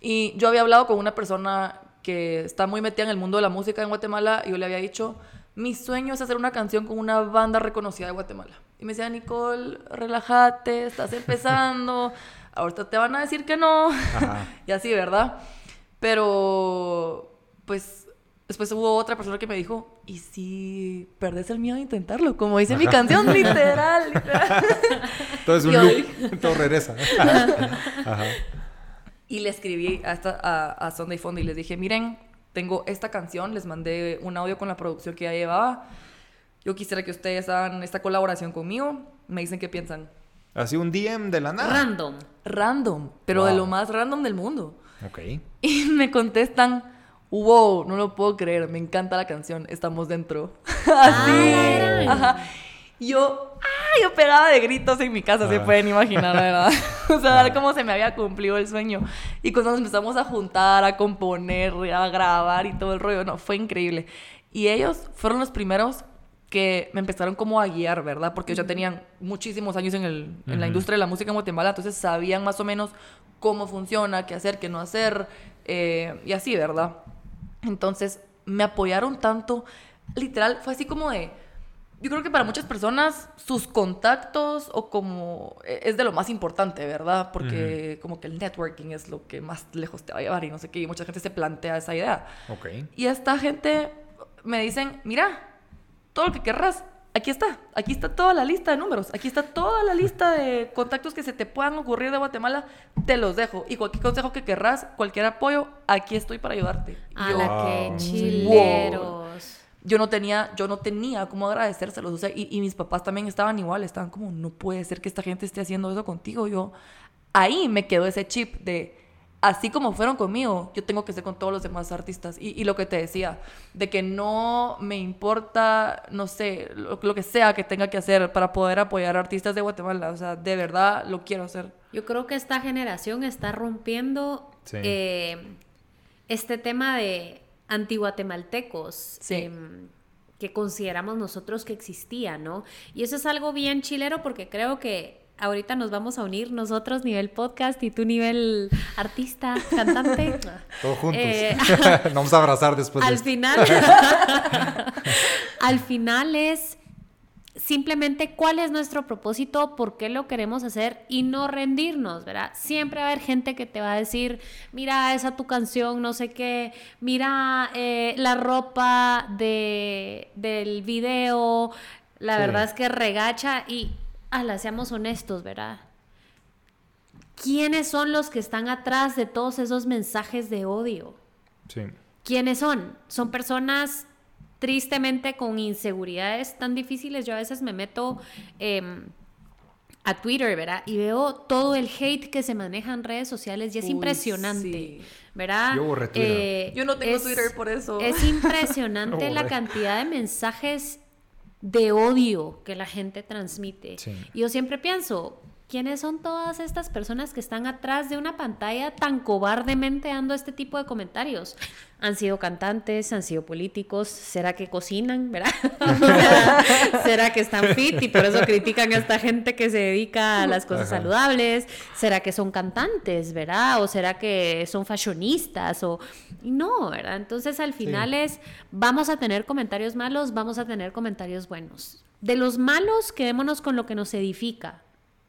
Y yo había hablado con una persona que está muy metida en el mundo de la música en Guatemala y yo le había dicho, mi sueño es hacer una canción con una banda reconocida de Guatemala. Y me decía, Nicole, relájate, estás empezando, ahorita te van a decir que no. y así, ¿verdad? Pero, pues Después hubo otra persona que me dijo, ¿y si perdés el miedo a intentarlo? Como dice mi canción, literal, literal. Entonces un loop, todo regresa. Ajá. Y le escribí a, esta, a, a Sunday Fund y les dije, miren, tengo esta canción, les mandé un audio con la producción que ya llevaba. Yo quisiera que ustedes hagan esta colaboración conmigo. Me dicen qué piensan. Así un DM de la nada. Random. Random, pero de lo más random del mundo. Ok. Y me contestan, wow, no lo puedo creer, me encanta la canción, estamos dentro. Así. Ah. Ajá. Y Yo, ah, yo pegaba de gritos en mi casa, se Ah. pueden imaginar, ¿verdad? o sea, ver cómo se me había cumplido el sueño. Y cuando nos empezamos a juntar, a componer, a grabar y todo el rollo, no, fue increíble. Y ellos fueron los primeros que me empezaron como a guiar, ¿verdad? Porque ellos ya tenían muchísimos años en, el, en la industria de la música en Guatemala, entonces sabían más o menos cómo funciona, qué hacer, qué no hacer, eh, y así, ¿verdad? Entonces me apoyaron tanto, literal, fue así como de, yo creo que para muchas personas sus contactos o como eh, es de lo más importante, ¿verdad? Porque como que el networking es lo que más lejos te va a llevar y no sé qué, y mucha gente se plantea esa idea. Ok. Y esta gente me dicen, mira, todo lo que querrás, aquí está, aquí está toda la lista de números, aquí está toda la lista de contactos que se te puedan ocurrir de Guatemala, te los dejo. Y cualquier consejo que querrás, cualquier apoyo, aquí estoy para ayudarte. Y A yo, la Wow. que chileros. yo no tenía, yo no tenía cómo agradecérselos. O sea, y, y mis papás también estaban igual, estaban como, no puede ser que esta gente esté haciendo eso contigo. Yo, ahí me quedó ese chip de, así como fueron conmigo, yo tengo que ser con todos los demás artistas. Y, y lo que te decía, de que no me importa, no sé, lo, lo que sea que tenga que hacer para poder apoyar a artistas de Guatemala. O sea, de verdad lo quiero hacer. Yo creo que esta generación está rompiendo Sí. eh, este tema de antiguatemaltecos Sí. em, que consideramos nosotros que existía, ¿no? Y eso es algo bien chilero porque creo que ahorita nos vamos a unir nosotros nivel podcast y tú nivel artista, cantante. Todos juntos. Eh, Nos vamos a abrazar después de al final, al final es simplemente cuál es nuestro propósito, por qué lo queremos hacer y no rendirnos, ¿verdad? Siempre va a haber gente que te va a decir, mira esa tu canción, no sé qué, mira eh, la ropa de, del video, la Sí. verdad es que regacha y, ala, seamos honestos, ¿verdad? ¿Quiénes son los que están atrás de todos esos mensajes de odio? Sí. ¿Quiénes son? Son personas tristemente con inseguridades tan difíciles. Yo a veces me meto em, a Twitter, ¿verdad? Y veo todo el hate que se maneja en redes sociales y es Uy, impresionante, sí. ¿verdad? Yo borré Twitter. Eh, Yo no tengo es- Twitter por eso. Es impresionante la cantidad de mensajes de odio que la gente transmite. Sí. Y yo siempre pienso, ¿quiénes son todas estas personas que están atrás de una pantalla tan cobardemente dando este tipo de comentarios? Han sido cantantes, han sido políticos, ¿será que cocinan, verdad? ¿Será que están fit y por eso critican a esta gente que se dedica a las cosas Ajá. saludables? ¿Será que son cantantes, verdad? ¿O será que son fashionistas? O... No, ¿verdad? Entonces al final es, vamos a tener comentarios malos, vamos a tener comentarios buenos. De los malos, quedémonos con lo que nos edifica,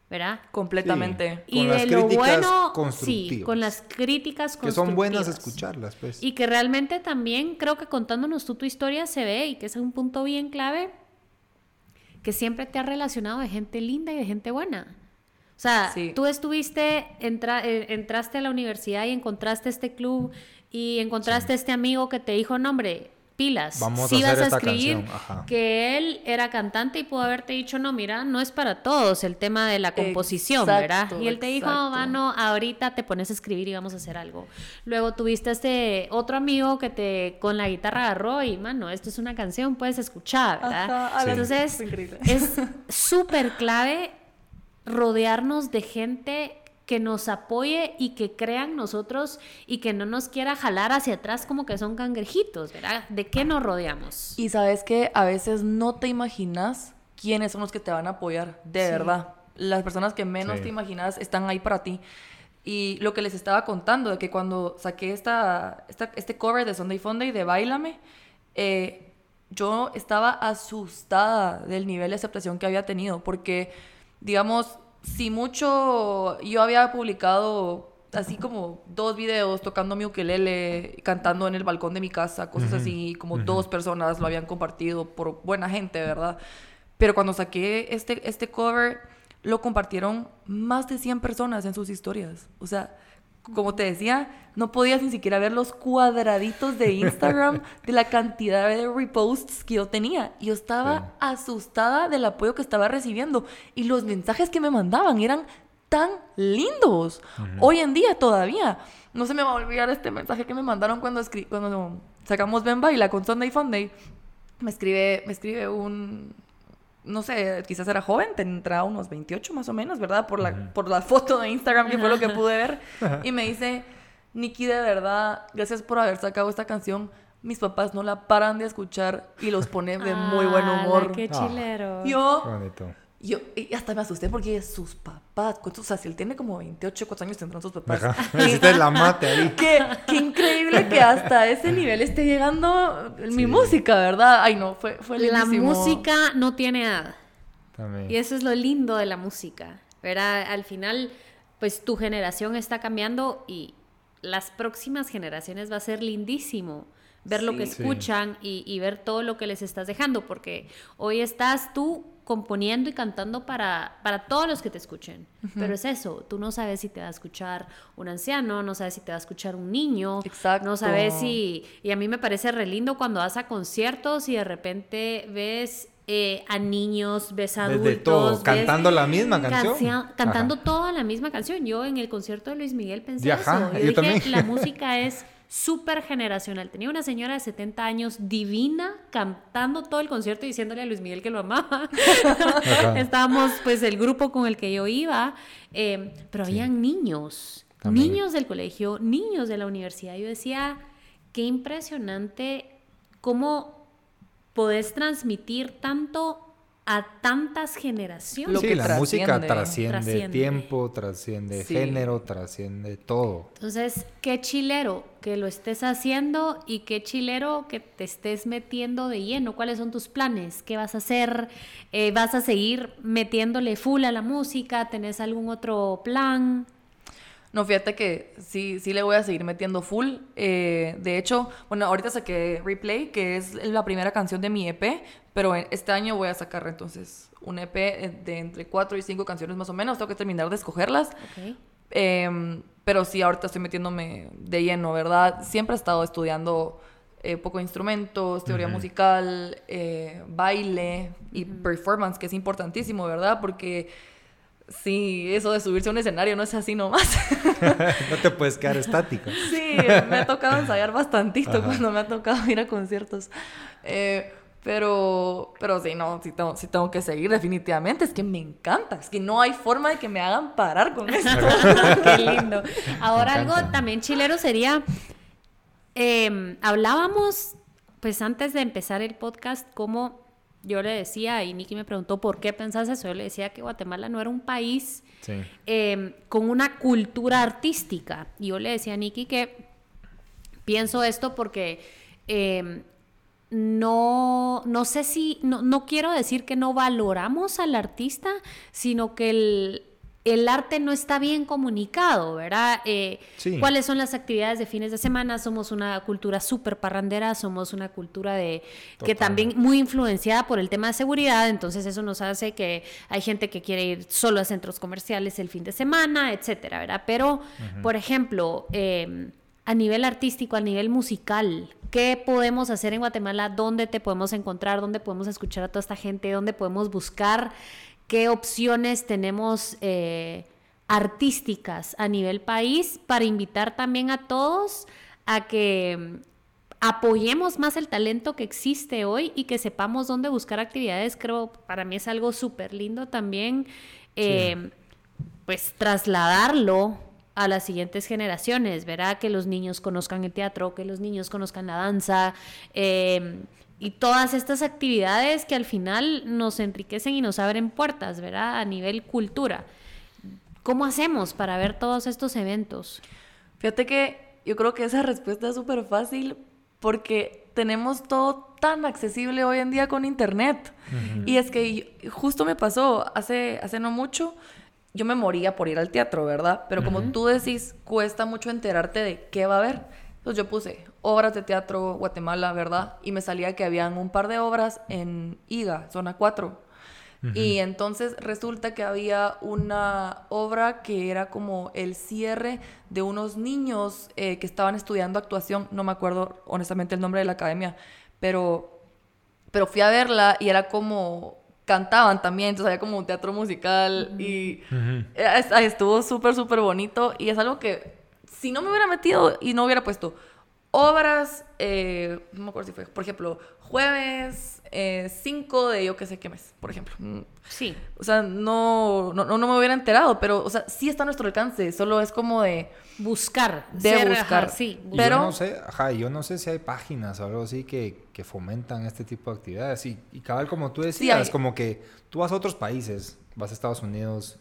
¿verdad? Completamente. Sí. Y Con de las lo bueno, sí, con las críticas Que son buenas escucharlas, pues. Y que realmente también creo que contándonos tú tu historia se ve y que es un punto bien clave que siempre te ha relacionado de gente linda y de gente buena. O sea, Sí. tú estuviste, entra- eh, entraste a la universidad y encontraste este club y encontraste este amigo que te dijo, no hombre, pilas, Vamos a hacer vas a esta escribir, que él era cantante y pudo haberte dicho, no, mira, no es para todos el tema de la composición, Exacto, ¿verdad? Y él te dijo, exacto. mano, ahorita te pones a escribir y vamos a hacer algo. Luego tuviste este otro amigo que te con la guitarra agarró y, mano, esto es una canción, puedes escuchar, ¿verdad? Ajá, a Entonces, es súper clave rodearnos de gente que nos apoye y que crean nosotros y que no nos quiera jalar hacia atrás como que son cangrejitos, ¿verdad? ¿De qué nos rodeamos? Y sabes que a veces no te imaginas quiénes son los que te van a apoyar, de Sí. verdad. Las personas que menos Sí. te imaginas están ahí para ti. Y lo que les estaba contando, de que cuando saqué esta, esta- este cover de Sunday Funday de Bailame, eh, yo estaba asustada del nivel de aceptación que había tenido, porque, digamos, si mucho yo había publicado así como dos videos tocando mi ukelele, cantando en el balcón de mi casa, cosas así, como dos personas lo habían compartido por buena gente, ¿verdad? Pero cuando saqué este, este cover, lo compartieron más de 100 personas en sus historias. O sea, como te decía, no podías ni siquiera ver los cuadraditos de Instagram de la cantidad de reposts que yo tenía. Yo estaba asustada del apoyo que estaba recibiendo y los mensajes que me mandaban eran tan lindos. Hoy en día todavía. No se me va a olvidar este mensaje que me mandaron cuando, cuando sacamos Bemba y la con Sunday Funday. Me escribe, me escribe un, no sé, quizás era joven, tendrá unos 28 más o menos, ¿verdad? Por la, por la foto de Instagram que fue lo que pude ver. Y me dice, Nikki, de verdad, gracias por haber sacado esta canción. Mis papás no la paran de escuchar y los pone de muy buen humor. ¡Qué chilero! Yo, yo y hasta me asusté porque sus papás, o sea, si él tiene como 28, ¿cuántos años tendrán sus papás? Necesitas la mate ahí. Qué, qué, increíble que hasta ese nivel esté llegando mi música, ¿verdad? Ay, no, fue, fue lindísimo. La música no tiene edad. También. Y eso es lo lindo de la música. ¿verdad? Al final, pues tu generación está cambiando y las próximas generaciones va a ser lindísimo ver lo que escuchan y, y, ver todo lo que les estás dejando, porque hoy estás tú componiendo y cantando para, para todos los que te escuchen. Pero es eso, tú no sabes si te va a escuchar un anciano, no sabes si te va a escuchar un niño, Exacto. no sabes si... Y a mí me parece re lindo cuando vas a conciertos y de repente ves eh, a niños, ves a adultos. Todo, cantando la misma canción. cantando toda la misma canción. Yo en el concierto de Luis Miguel pensé eso. Yo, dije, la música es súper generacional. Tenía una señora de 70 años divina cantando todo el concierto y diciéndole a Luis Miguel que lo amaba. Estábamos, pues, el grupo con el que yo iba, eh, pero habían niños, niños del colegio, niños de la universidad. Yo decía, qué impresionante cómo podés transmitir tanto a tantas generaciones. Sí, la música trasciende, tiempo, trasciende género, trasciende todo. Entonces, qué chilero que lo estés haciendo y qué chilero que te estés metiendo de lleno. ¿Cuáles son tus planes? ¿Qué vas a hacer? Eh, ¿Vas a seguir metiéndole full a la música? ¿Tenés algún otro plan? No, fíjate que sí, sí le voy a seguir metiendo full. Eh, de hecho, bueno, ahorita saqué Replay, que es la primera canción de mi EP, pero este año voy a sacar entonces un EP de entre cuatro y cinco canciones más o menos. Tengo que terminar de escogerlas. Em, pero sí, ahorita estoy metiéndome de lleno, ¿verdad? Siempre he estado estudiando eh, poco instrumentos, teoría musical, eh, baile y performance, que es importantísimo, ¿verdad? Porque Sí, eso de subirse a un escenario no es así nomás. no te puedes quedar estático. Sí, me ha tocado ensayar bastantito cuando me ha tocado ir a conciertos. Eh, pero, pero sí, no, sí tengo, sí tengo que seguir definitivamente. Es que me encanta. Es que no hay forma de que me hagan parar con esto. Qué lindo. Ahora algo también chilero sería, em, hablábamos, pues antes de empezar el podcast, cómo yo le decía, y Nicky me preguntó por qué pensás eso, yo le decía que Guatemala no era un país em, con una cultura artística. Y yo le decía a Nicky que pienso esto porque em, no, no sé si, no, no quiero decir que no valoramos al artista, sino que el, el arte no está bien comunicado, ¿verdad? Eh, ¿Cuáles son las actividades de fines de semana? Somos una cultura súper parrandera, somos una cultura de que también muy influenciada por el tema de seguridad, entonces eso nos hace que hay gente que quiere ir solo a centros comerciales el fin de semana, etcétera, ¿verdad? Pero, por ejemplo, em, a nivel artístico, a nivel musical, ¿qué podemos hacer en Guatemala? ¿Dónde te podemos encontrar? ¿Dónde podemos escuchar a toda esta gente? ¿Dónde podemos buscar? Qué opciones tenemos eh, artísticas a nivel país para invitar también a todos a que mm, apoyemos más el talento que existe hoy y que sepamos dónde buscar actividades. Creo, para mí es algo súper lindo también, eh, pues trasladarlo a las siguientes generaciones, ¿verdad? Que los niños conozcan el teatro, que los niños conozcan la danza, eh, y todas estas actividades que al final nos enriquecen y nos abren puertas, ¿verdad? A nivel cultura. ¿Cómo hacemos para ver todos estos eventos? Fíjate que yo creo que esa respuesta es súper fácil porque tenemos todo tan accesible hoy en día con internet. Y es que justo me pasó hace, hace no mucho, yo me moría por ir al teatro, ¿verdad? Pero como tú decís, cuesta mucho enterarte de qué va a haber. Entonces yo puse obras de teatro Guatemala, ¿verdad? Y me salía que habían un par de obras en IGA, zona 4. Y entonces resulta que había una obra que era como el cierre de unos niños eh, que estaban estudiando actuación, no me acuerdo honestamente el nombre de la academia, pero, pero fui a verla y era como cantaban también, entonces había como un teatro musical y estuvo súper, súper bonito. Y es algo que si no me hubiera metido y no hubiera puesto obras, eh, no me acuerdo si fue, por ejemplo, jueves 5 eh, de yo qué sé qué mes, por ejemplo. Mm, sí. O sea, no, no, no me hubiera enterado, pero, o sea, sí está a nuestro alcance, solo es como de... Buscar. De buscar. sí. Pero... Yo no sé, ajá, yo no sé si hay páginas o algo así que, que fomentan este tipo de actividades. Y, y cabal, como tú decías, como que tú vas a otros países, vas a Estados Unidos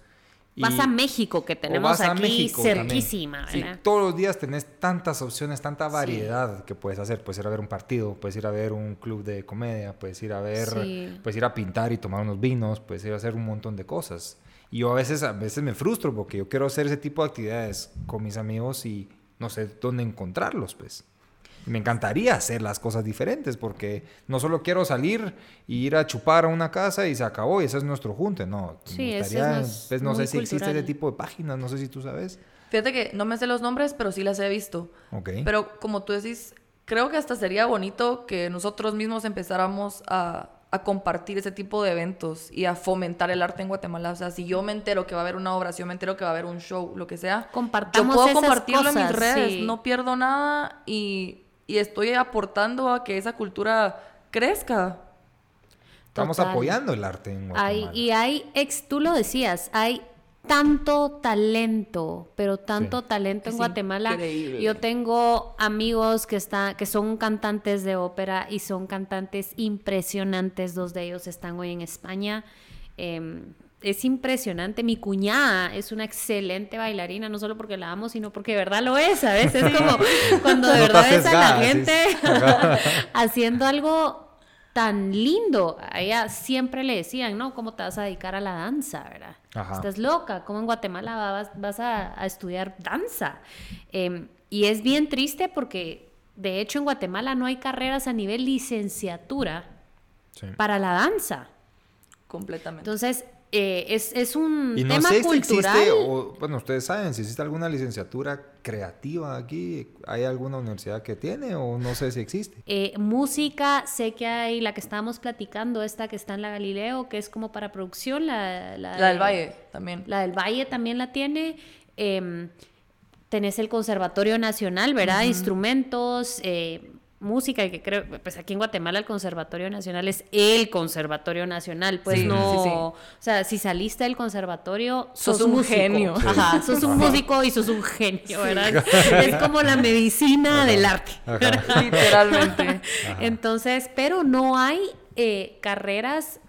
Vas a México, que tenemos aquí cerquísima, todos los días tenés tantas opciones, tanta variedad que puedes hacer. Puedes ir a ver un partido, puedes ir a ver un club de comedia, puedes ir a ver, puedes ir a pintar y tomar unos vinos, puedes ir a hacer un montón de cosas. Y yo a veces, a veces me frustro porque yo quiero hacer ese tipo de actividades con mis amigos y no sé dónde encontrarlos, pues me encantaría hacer las cosas diferentes porque no solo quiero salir y ir a chupar a una casa y se acabó y ese es nuestro junte, no. Sí, me gustaría, pues, no sé si existe ese tipo de páginas, no sé si tú sabes. Fíjate que no me sé los nombres, pero sí las he visto. Ok. Pero como tú decís, creo que hasta sería bonito que nosotros mismos empezáramos a, a compartir ese tipo de eventos y a fomentar el arte en Guatemala. O sea, si yo me entero que va a haber una obra, si yo me entero que va a haber un show, lo que sea, Compartamos yo puedo compartirlo en mis redes, no pierdo nada y y estoy aportando a que esa cultura crezca. Estamos apoyando el arte en Guatemala. y hay, ex, tú lo decías, hay tanto talento, pero tanto talento en Guatemala. Increíble. Yo tengo amigos que están, que son cantantes de ópera y son cantantes impresionantes. Dos de ellos están hoy en España. Em, es impresionante. Mi cuñada es una excelente bailarina, no solo porque la amo, sino porque de verdad lo es. A veces es como cuando de verdad ves a la gente haciendo algo tan lindo. A ella siempre le decían, ¿no? ¿Cómo te vas a dedicar a la danza, verdad? Estás loca. ¿Cómo en Guatemala vas, a, estudiar danza? Em, y es bien triste porque, de hecho, en Guatemala no hay carreras a nivel licenciatura para la danza. Completamente. Entonces, eh, es, es, un y no tema sé cultural. existe, o, bueno, ustedes saben, si existe alguna licenciatura creativa aquí, ¿hay alguna universidad que tiene o no sé si existe? Eh, música, sé que hay la que estábamos platicando, esta que está en la Galileo, que es como para producción, la, la, del Valle también. La del Valle también la tiene. Em, tenés el Conservatorio Nacional, ¿verdad? Instrumentos, eh, música y que creo, pues aquí en Guatemala el Conservatorio Nacional es el Conservatorio Nacional, pues no, o sea, si saliste del conservatorio, sos, un, genio, ajá, sos un músico y sos un genio, ¿verdad? Es como la medicina del arte, literalmente. Entonces, pero no hay eh, carreras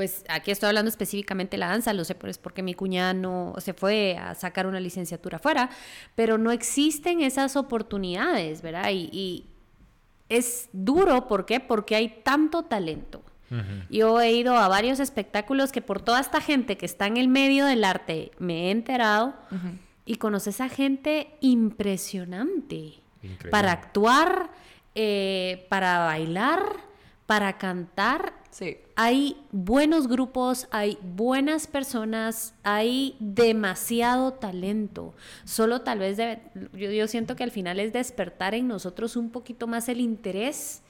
pues aquí estoy hablando específicamente de la danza, lo sé pues porque mi cuñada no se fue a sacar una licenciatura afuera, pero no existen esas oportunidades, ¿verdad? Y, es duro, ¿por qué? Porque hay tanto talento. Yo he ido a varios espectáculos que por toda esta gente que está en el medio del arte me he enterado y conoces a gente impresionante para actuar, eh, para bailar, para cantar Sí. Hay buenos grupos, hay buenas personas, hay demasiado talento. Solo tal vez yo, siento que al final es despertar en nosotros un poquito más el interés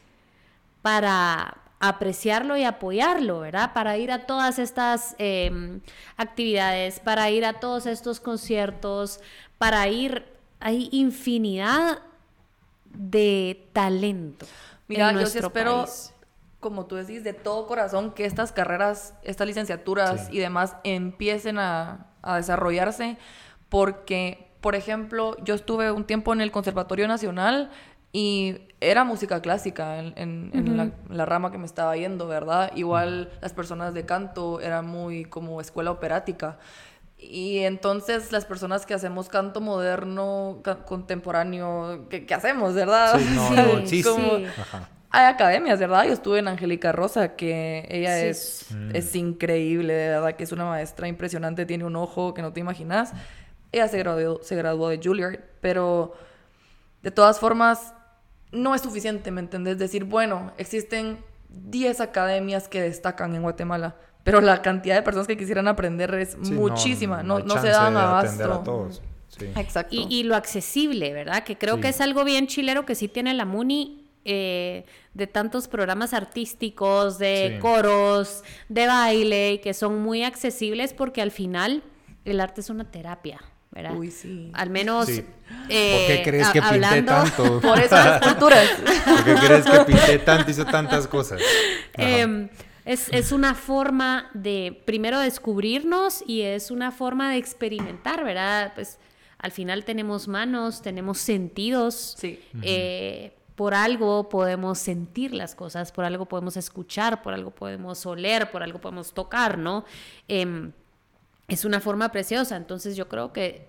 para apreciarlo y apoyarlo, ¿verdad? Para ir a todas estas em, actividades, para ir a todos estos conciertos, para ir, hay infinidad de talento. Mira, yo espero como tú decís, de todo corazón que estas carreras, estas licenciaturas y demás empiecen a, desarrollarse, porque, por ejemplo, yo estuve un tiempo en el Conservatorio Nacional y era música clásica en, la, rama que me estaba yendo, ¿verdad? Igual las personas de canto eran muy como escuela operática. Y entonces las personas que hacemos canto moderno, contemporáneo, ¿qué, hacemos, verdad? Sí, no, sí, sí. Hay academias, ¿verdad? Yo estuve en Angélica Rosa, que ella Sí. es, Mm. es increíble, de verdad, que es una maestra impresionante, tiene un ojo que no te imaginas. Ella se graduó, se graduó de Juilliard, pero de todas formas no es suficiente, ¿me entendés? Decir, bueno, existen 10 academias que destacan en Guatemala, pero la cantidad de personas que quisieran aprender es Sí, muchísima, no, hay no se chance dan abasto. a todos. Sí. Exacto. Y, y lo accesible, ¿verdad? Que creo Sí. que es algo bien chilero que sí tiene la MUNI eh, de tantos programas artísticos, de Sí. coros, de baile, y que son muy accesibles porque al final el arte es una terapia, ¿verdad? Uy, sí. Al menos... Sí. eh, ¿Por qué crees que pinté hablando- tanto? Por eso las culturas. ¿Por qué crees que pinté tanto? Hizo tantas cosas. Em, es, es una forma de, primero, descubrirnos y es una forma de experimentar, ¿verdad? Pues al final tenemos manos, tenemos sentidos. Sí. Eh, por algo podemos sentir las cosas, por algo podemos escuchar, por algo podemos oler, por algo podemos tocar, ¿no? Em, es una forma preciosa. Entonces yo creo que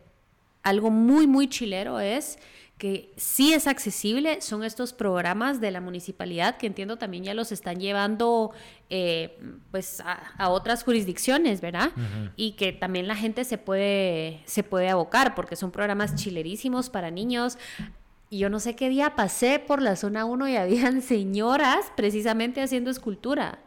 algo muy, muy chilero es que sí es accesible, son estos programas de la municipalidad que entiendo también ya los están llevando eh, pues a, a otras jurisdicciones, ¿verdad? Y que también la gente se puede, se puede abocar porque son programas chilerísimos para niños. Y yo no sé qué día pasé por la zona 1 y habían señoras precisamente haciendo escultura.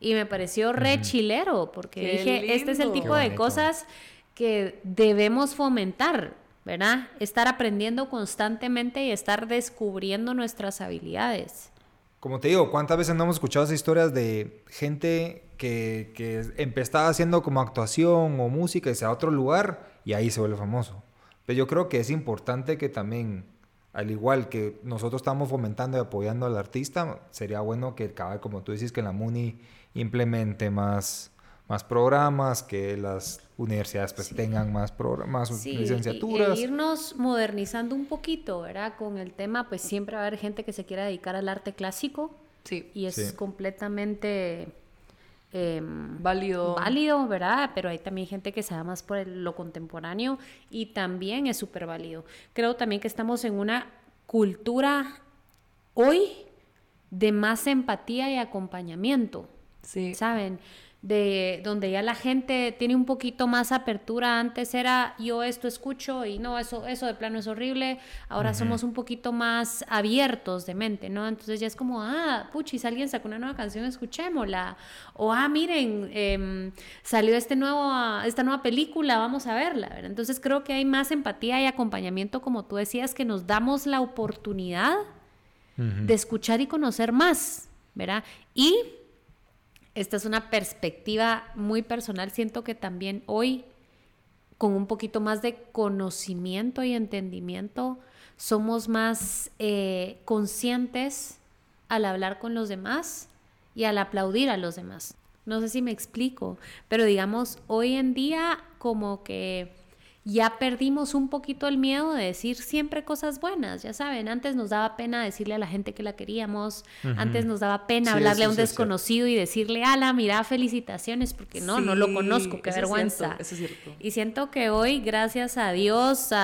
Y me pareció re chilero, porque Qué dije, este es el tipo de cosas que debemos fomentar, ¿verdad? Estar aprendiendo constantemente y estar descubriendo nuestras habilidades. Como te digo, ¿cuántas veces no hemos escuchado esas historias de gente que, que empezaba haciendo como actuación o música y se va a otro lugar y ahí se vuelve famoso? Pero yo creo que es importante que también, al igual que nosotros estamos fomentando y apoyando al artista, sería bueno que cada como tú dices, que la MUNI implemente más, más programas, que las universidades pues tengan más, programas, Sí, licenciaturas. y- e irnos modernizando un poquito, ¿verdad? Con el tema, pues siempre va a haber gente que se quiera dedicar al arte clásico Sí. y es Sí. completamente em, Válido. válido, ¿verdad? Pero hay también gente que se da más por el- lo contemporáneo y también es súper válido. Creo también que estamos en una cultura hoy de más empatía y acompañamiento. Sí. ¿saben? De donde ya la gente tiene un poquito más apertura. Antes era yo esto escucho y no, eso, eso de plano es horrible. Ahora somos un poquito más abiertos de mente, ¿no? Entonces ya es como, ah, puchis, alguien sacó una nueva canción, escuchémosla. O, ah, miren, em, salió este nuevo, esta nueva película, vamos a verla, ¿verdad? Entonces creo que hay más empatía y acompañamiento, como tú decías, que nos damos la oportunidad de escuchar y conocer más, ¿verdad? Y esta es una perspectiva muy personal. Siento que también hoy, con un poquito más de conocimiento y entendimiento, somos más eh, conscientes al hablar con los demás y al aplaudir a los demás. No sé si me explico, pero digamos, hoy en día como que ya perdimos un poquito el miedo de decir siempre cosas buenas, ya saben, antes nos daba pena decirle a la gente que la queríamos, antes nos daba pena Sí, hablarle a un sí desconocido y decirle, ala, mira, felicitaciones, porque no, no lo conozco, qué eso es vergüenza. cierto, eso es cierto. Y siento que hoy, gracias a Dios, a,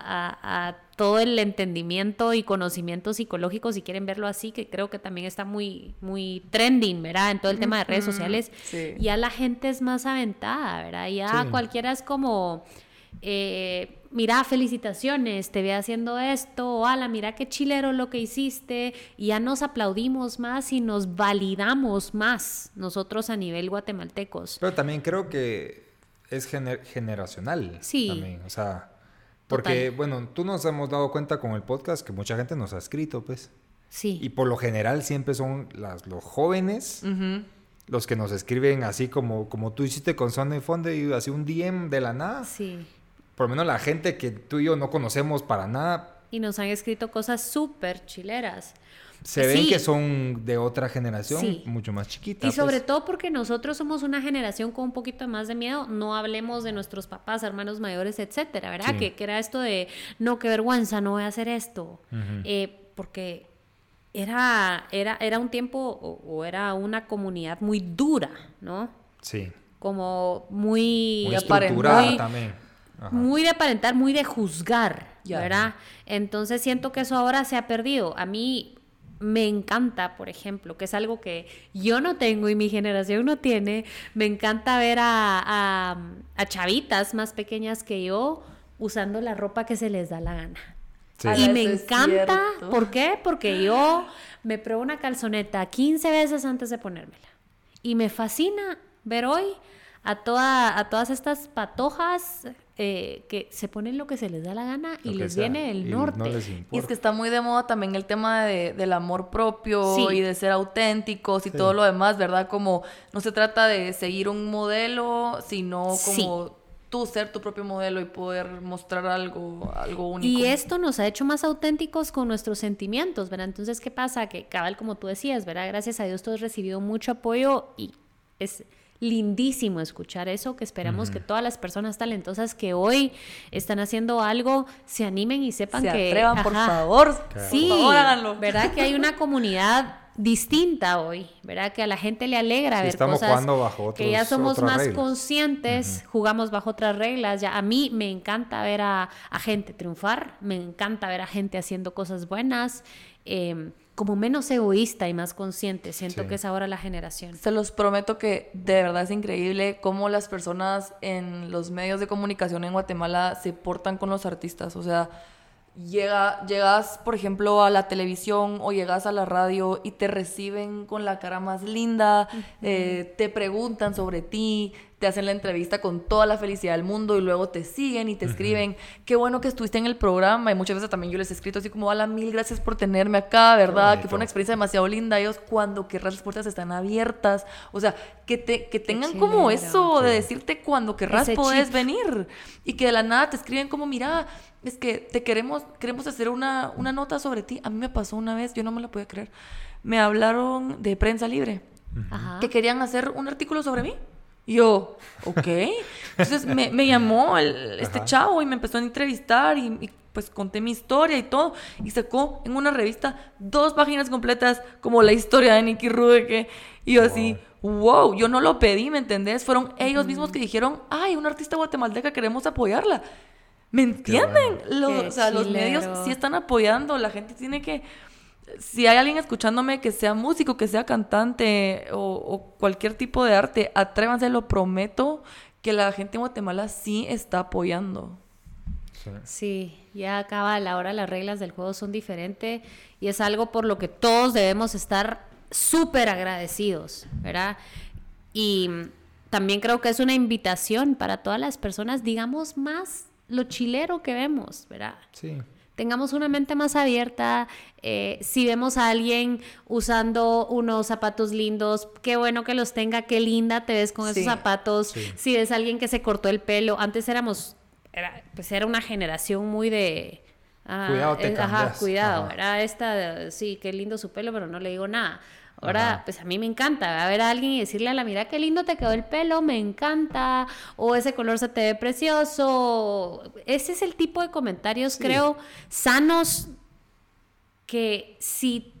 a- a todo el entendimiento y conocimiento psicológico, si quieren verlo así, que creo que también está muy, muy trending, ¿verdad? En todo el tema de redes sociales, sí. ya la gente es más aventada, ¿verdad? Ya Sí. cualquiera es como, eh, mira, felicitaciones, te ve haciendo esto, o ala, mira qué chilero lo que hiciste, y ya nos aplaudimos más y nos validamos más nosotros a nivel guatemaltecos. Pero también creo que es gener- generacional. Sí. También, o sea, porque, Total. bueno, tú nos hemos dado cuenta con el podcast que mucha gente nos ha escrito, pues. Sí. Y por lo general siempre son las, los jóvenes los que nos escriben así como, como tú hiciste con Zona y Fondo y así un DM de la nada. Sí. Por lo menos la gente que tú y yo no conocemos para nada, Y nos han escrito cosas súper chileras. se ven Sí. que son de otra generación, Sí. mucho más chiquita. Y sobre pues. todo porque nosotros somos una generación con un poquito más de miedo, no hablemos de nuestros papás, hermanos mayores, etcétera, ¿verdad? Sí. Que, que era esto de, no, qué vergüenza, no voy a hacer esto. Eh, porque era, era, era un tiempo o, o era una comunidad muy dura, ¿no? Sí. Como muy... Muy estructurada muy- también. Ajá. muy de aparentar, muy de juzgar, Ya. ¿verdad? Entonces siento que eso ahora se ha perdido. A mí, me encanta, por ejemplo, que es algo que yo no tengo y mi generación no tiene, me encanta ver a, a, chavitas más pequeñas que yo usando la ropa que se les da la gana. Y me encanta, ¿por qué? Porque yo me pruebo una calzoneta 15 veces antes de ponérmela. Y me fascina ver hoy a, toda, a todas estas patojas eh, que se ponen lo que se les da la gana y les viene el norte. y es que está muy de moda también el tema de, del amor propio y de ser auténticos y todo lo demás, ¿verdad? Como no se trata de seguir un modelo, sino como tú ser tu propio modelo y poder mostrar algo, algo único. Y esto nos ha hecho más auténticos con nuestros sentimientos, ¿verdad? Entonces, ¿qué pasa? Que cabal, como tú decías, ¿verdad? Gracias a Dios tú has recibido mucho apoyo y es lindísimo escuchar eso, que esperamos que todas las personas talentosas que hoy están haciendo algo se animen y sepan se que... atrevan, por favor. Sí, por favor, háganlo. ¿verdad? Que hay una comunidad distinta hoy, ¿verdad? Que a la gente le alegra ver estamos cosas jugando bajo otros, que ya somos más conscientes, jugamos bajo otras reglas. Ya a mí me encanta ver a, a, gente triunfar, me encanta ver a gente haciendo cosas buenas. Eh, como menos egoísta y más consciente. Siento que es ahora la generación. Se los prometo que de verdad es increíble cómo las personas en los medios de comunicación en Guatemala se portan con los artistas. O sea, llega, llegas, por ejemplo, a la televisión o llegas a la radio y te reciben con la cara más linda, eh, te preguntan sobre ti, te hacen la entrevista con toda la felicidad del mundo y luego te siguen y te escriben, qué bueno que estuviste en el programa y muchas veces también yo les he escrito así como, hola, mil gracias por tenerme acá, ¿verdad? Que fue una experiencia demasiado linda. Ellos cuando querrás las puertas están abiertas, o sea, que, te, que tengan como eso de decirte cuando querrás puedes venir y que de la nada te escriben como, mira, es que te queremos, queremos hacer una, una nota sobre ti. A mí me pasó una vez, yo no me lo podía creer. Me hablaron de prensa libre, que querían hacer un artículo sobre mí. Y yo, ok. Entonces me, me llamó el, este chavo y me empezó a entrevistar y, pues conté mi historia y todo. Y sacó en una revista dos páginas completas como la historia de Nicky Rudeke. Y yo así, wow, yo no lo pedí, ¿me entendés? Fueron ellos mismos que dijeron, ay, una artista guatemalteca, queremos apoyarla. ¿Me entienden? Los, o sea, los medios sí están apoyando, la gente tiene que si hay alguien escuchándome que sea músico, que sea cantante o, cualquier tipo de arte, atrévanse, lo prometo, que la gente en Guatemala sí está apoyando. Sí. ya acaba la hora, las reglas del juego son diferentes y es algo por lo que todos debemos estar súper agradecidos, ¿verdad? Y también creo que es una invitación para todas las personas, digamos más lo chilero que vemos, ¿verdad? Sí tengamos una mente más abierta. Eh, si vemos a alguien usando unos zapatos lindos, qué bueno que los tenga, qué linda te ves con esos zapatos. Si ves a alguien que se cortó el pelo, antes éramos, era, pues era una generación muy de... Ah, cuidado, te ajá, cuidado. Era esta, sí, qué lindo su pelo, pero no le digo nada. Ahora, pues a mí me encanta ver a alguien y decirle a la mira qué lindo te quedó el pelo, me encanta, o ese color se te ve precioso. Ese es el tipo de comentarios, creo, sanos que si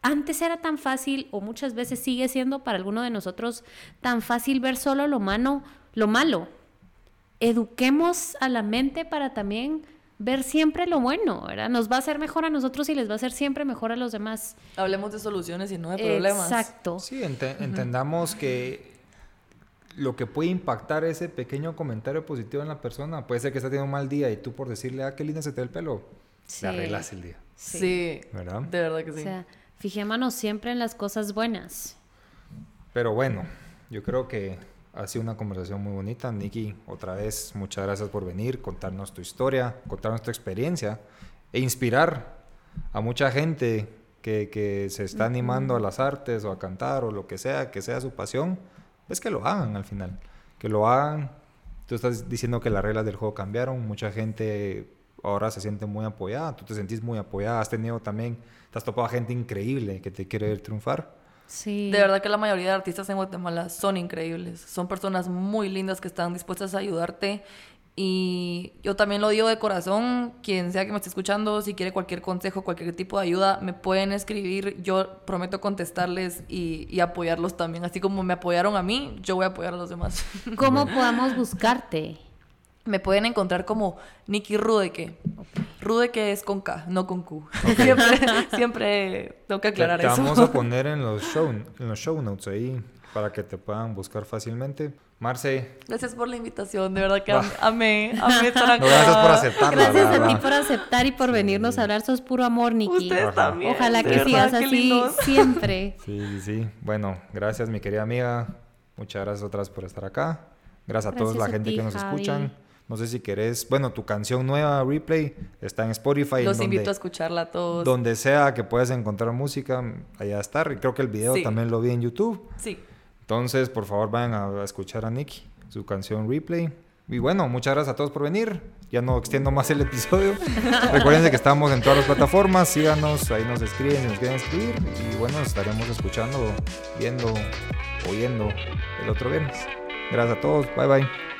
antes era tan fácil, o muchas veces sigue siendo para alguno de nosotros tan fácil ver solo lo malo, lo malo. Eduquemos a la mente para también ver siempre lo bueno, ¿verdad? Nos va a hacer mejor a nosotros y les va a hacer siempre mejor a los demás. Hablemos de soluciones y no de problemas. Exacto. Sí, entendamos que lo que puede impactar ese pequeño comentario positivo en la persona puede ser que está teniendo un mal día y tú por decirle, ah, qué linda se te ve el pelo, sí. le arreglas el día. Sí. ¿Verdad? De verdad que sí. O sea, fijémonos siempre en las cosas buenas. Pero bueno, yo creo que ha sido una conversación muy bonita. Nikki, otra vez, muchas gracias por venir, contarnos tu historia, contarnos tu experiencia e inspirar a mucha gente que, que se está animando a las artes o a cantar o lo que sea, que sea su pasión, pues que lo hagan al final. Que lo hagan. Tú estás diciendo que las reglas del juego cambiaron, mucha gente ahora se siente muy apoyada, tú te sentís muy apoyada, has tenido también, te has topado a gente increíble que te quiere ver triunfar. De verdad que la mayoría de artistas en Guatemala son increíbles. Son personas muy lindas que están dispuestas a ayudarte. Y yo también lo digo de corazón, quien sea que me esté escuchando, si quiere cualquier consejo, cualquier tipo de ayuda, me pueden escribir. Yo prometo contestarles y, y apoyarlos también. Así como me apoyaron a mí, yo voy a apoyar a los demás. ¿Cómo podamos buscarte? Me pueden encontrar como Nikki Rudeke. Rudeke es con K, no con Q. Siempre, siempre tengo que aclarar te, te eso. vamos a poner en los, show, en los show notes ahí para que te puedan buscar fácilmente. Marce. Gracias por la invitación, de verdad que am- amé, amé estar acá. No, gracias por aceptarla. Gracias a ti por aceptar y por venirnos a hablar. Sos puro amor, Nikki. Ustedes también. Ojalá que verdad, sigas así lindos. siempre. Sí, sí, sí. Bueno, gracias mi querida amiga. Muchas gracias otras por estar acá. Gracias a toda Gracias la a gente ti, que nos Javi. escuchan. No sé si querés, bueno, tu canción nueva, Replay, está en Spotify. en Los donde, invito a escucharla a todos. Donde sea que puedas encontrar música, allá está. Y creo que el video Sí. también lo vi en YouTube. Sí. Entonces, por favor, vayan a, a escuchar a Nicky, su canción Replay. Y bueno, muchas gracias a todos por venir. Ya no extiendo más el episodio. Recuerden que estamos en todas las plataformas. Síganos, ahí nos escriben si nos quieren escribir. Y bueno, nos estaremos escuchando, viendo, oyendo el otro viernes. Gracias a todos. Bye bye.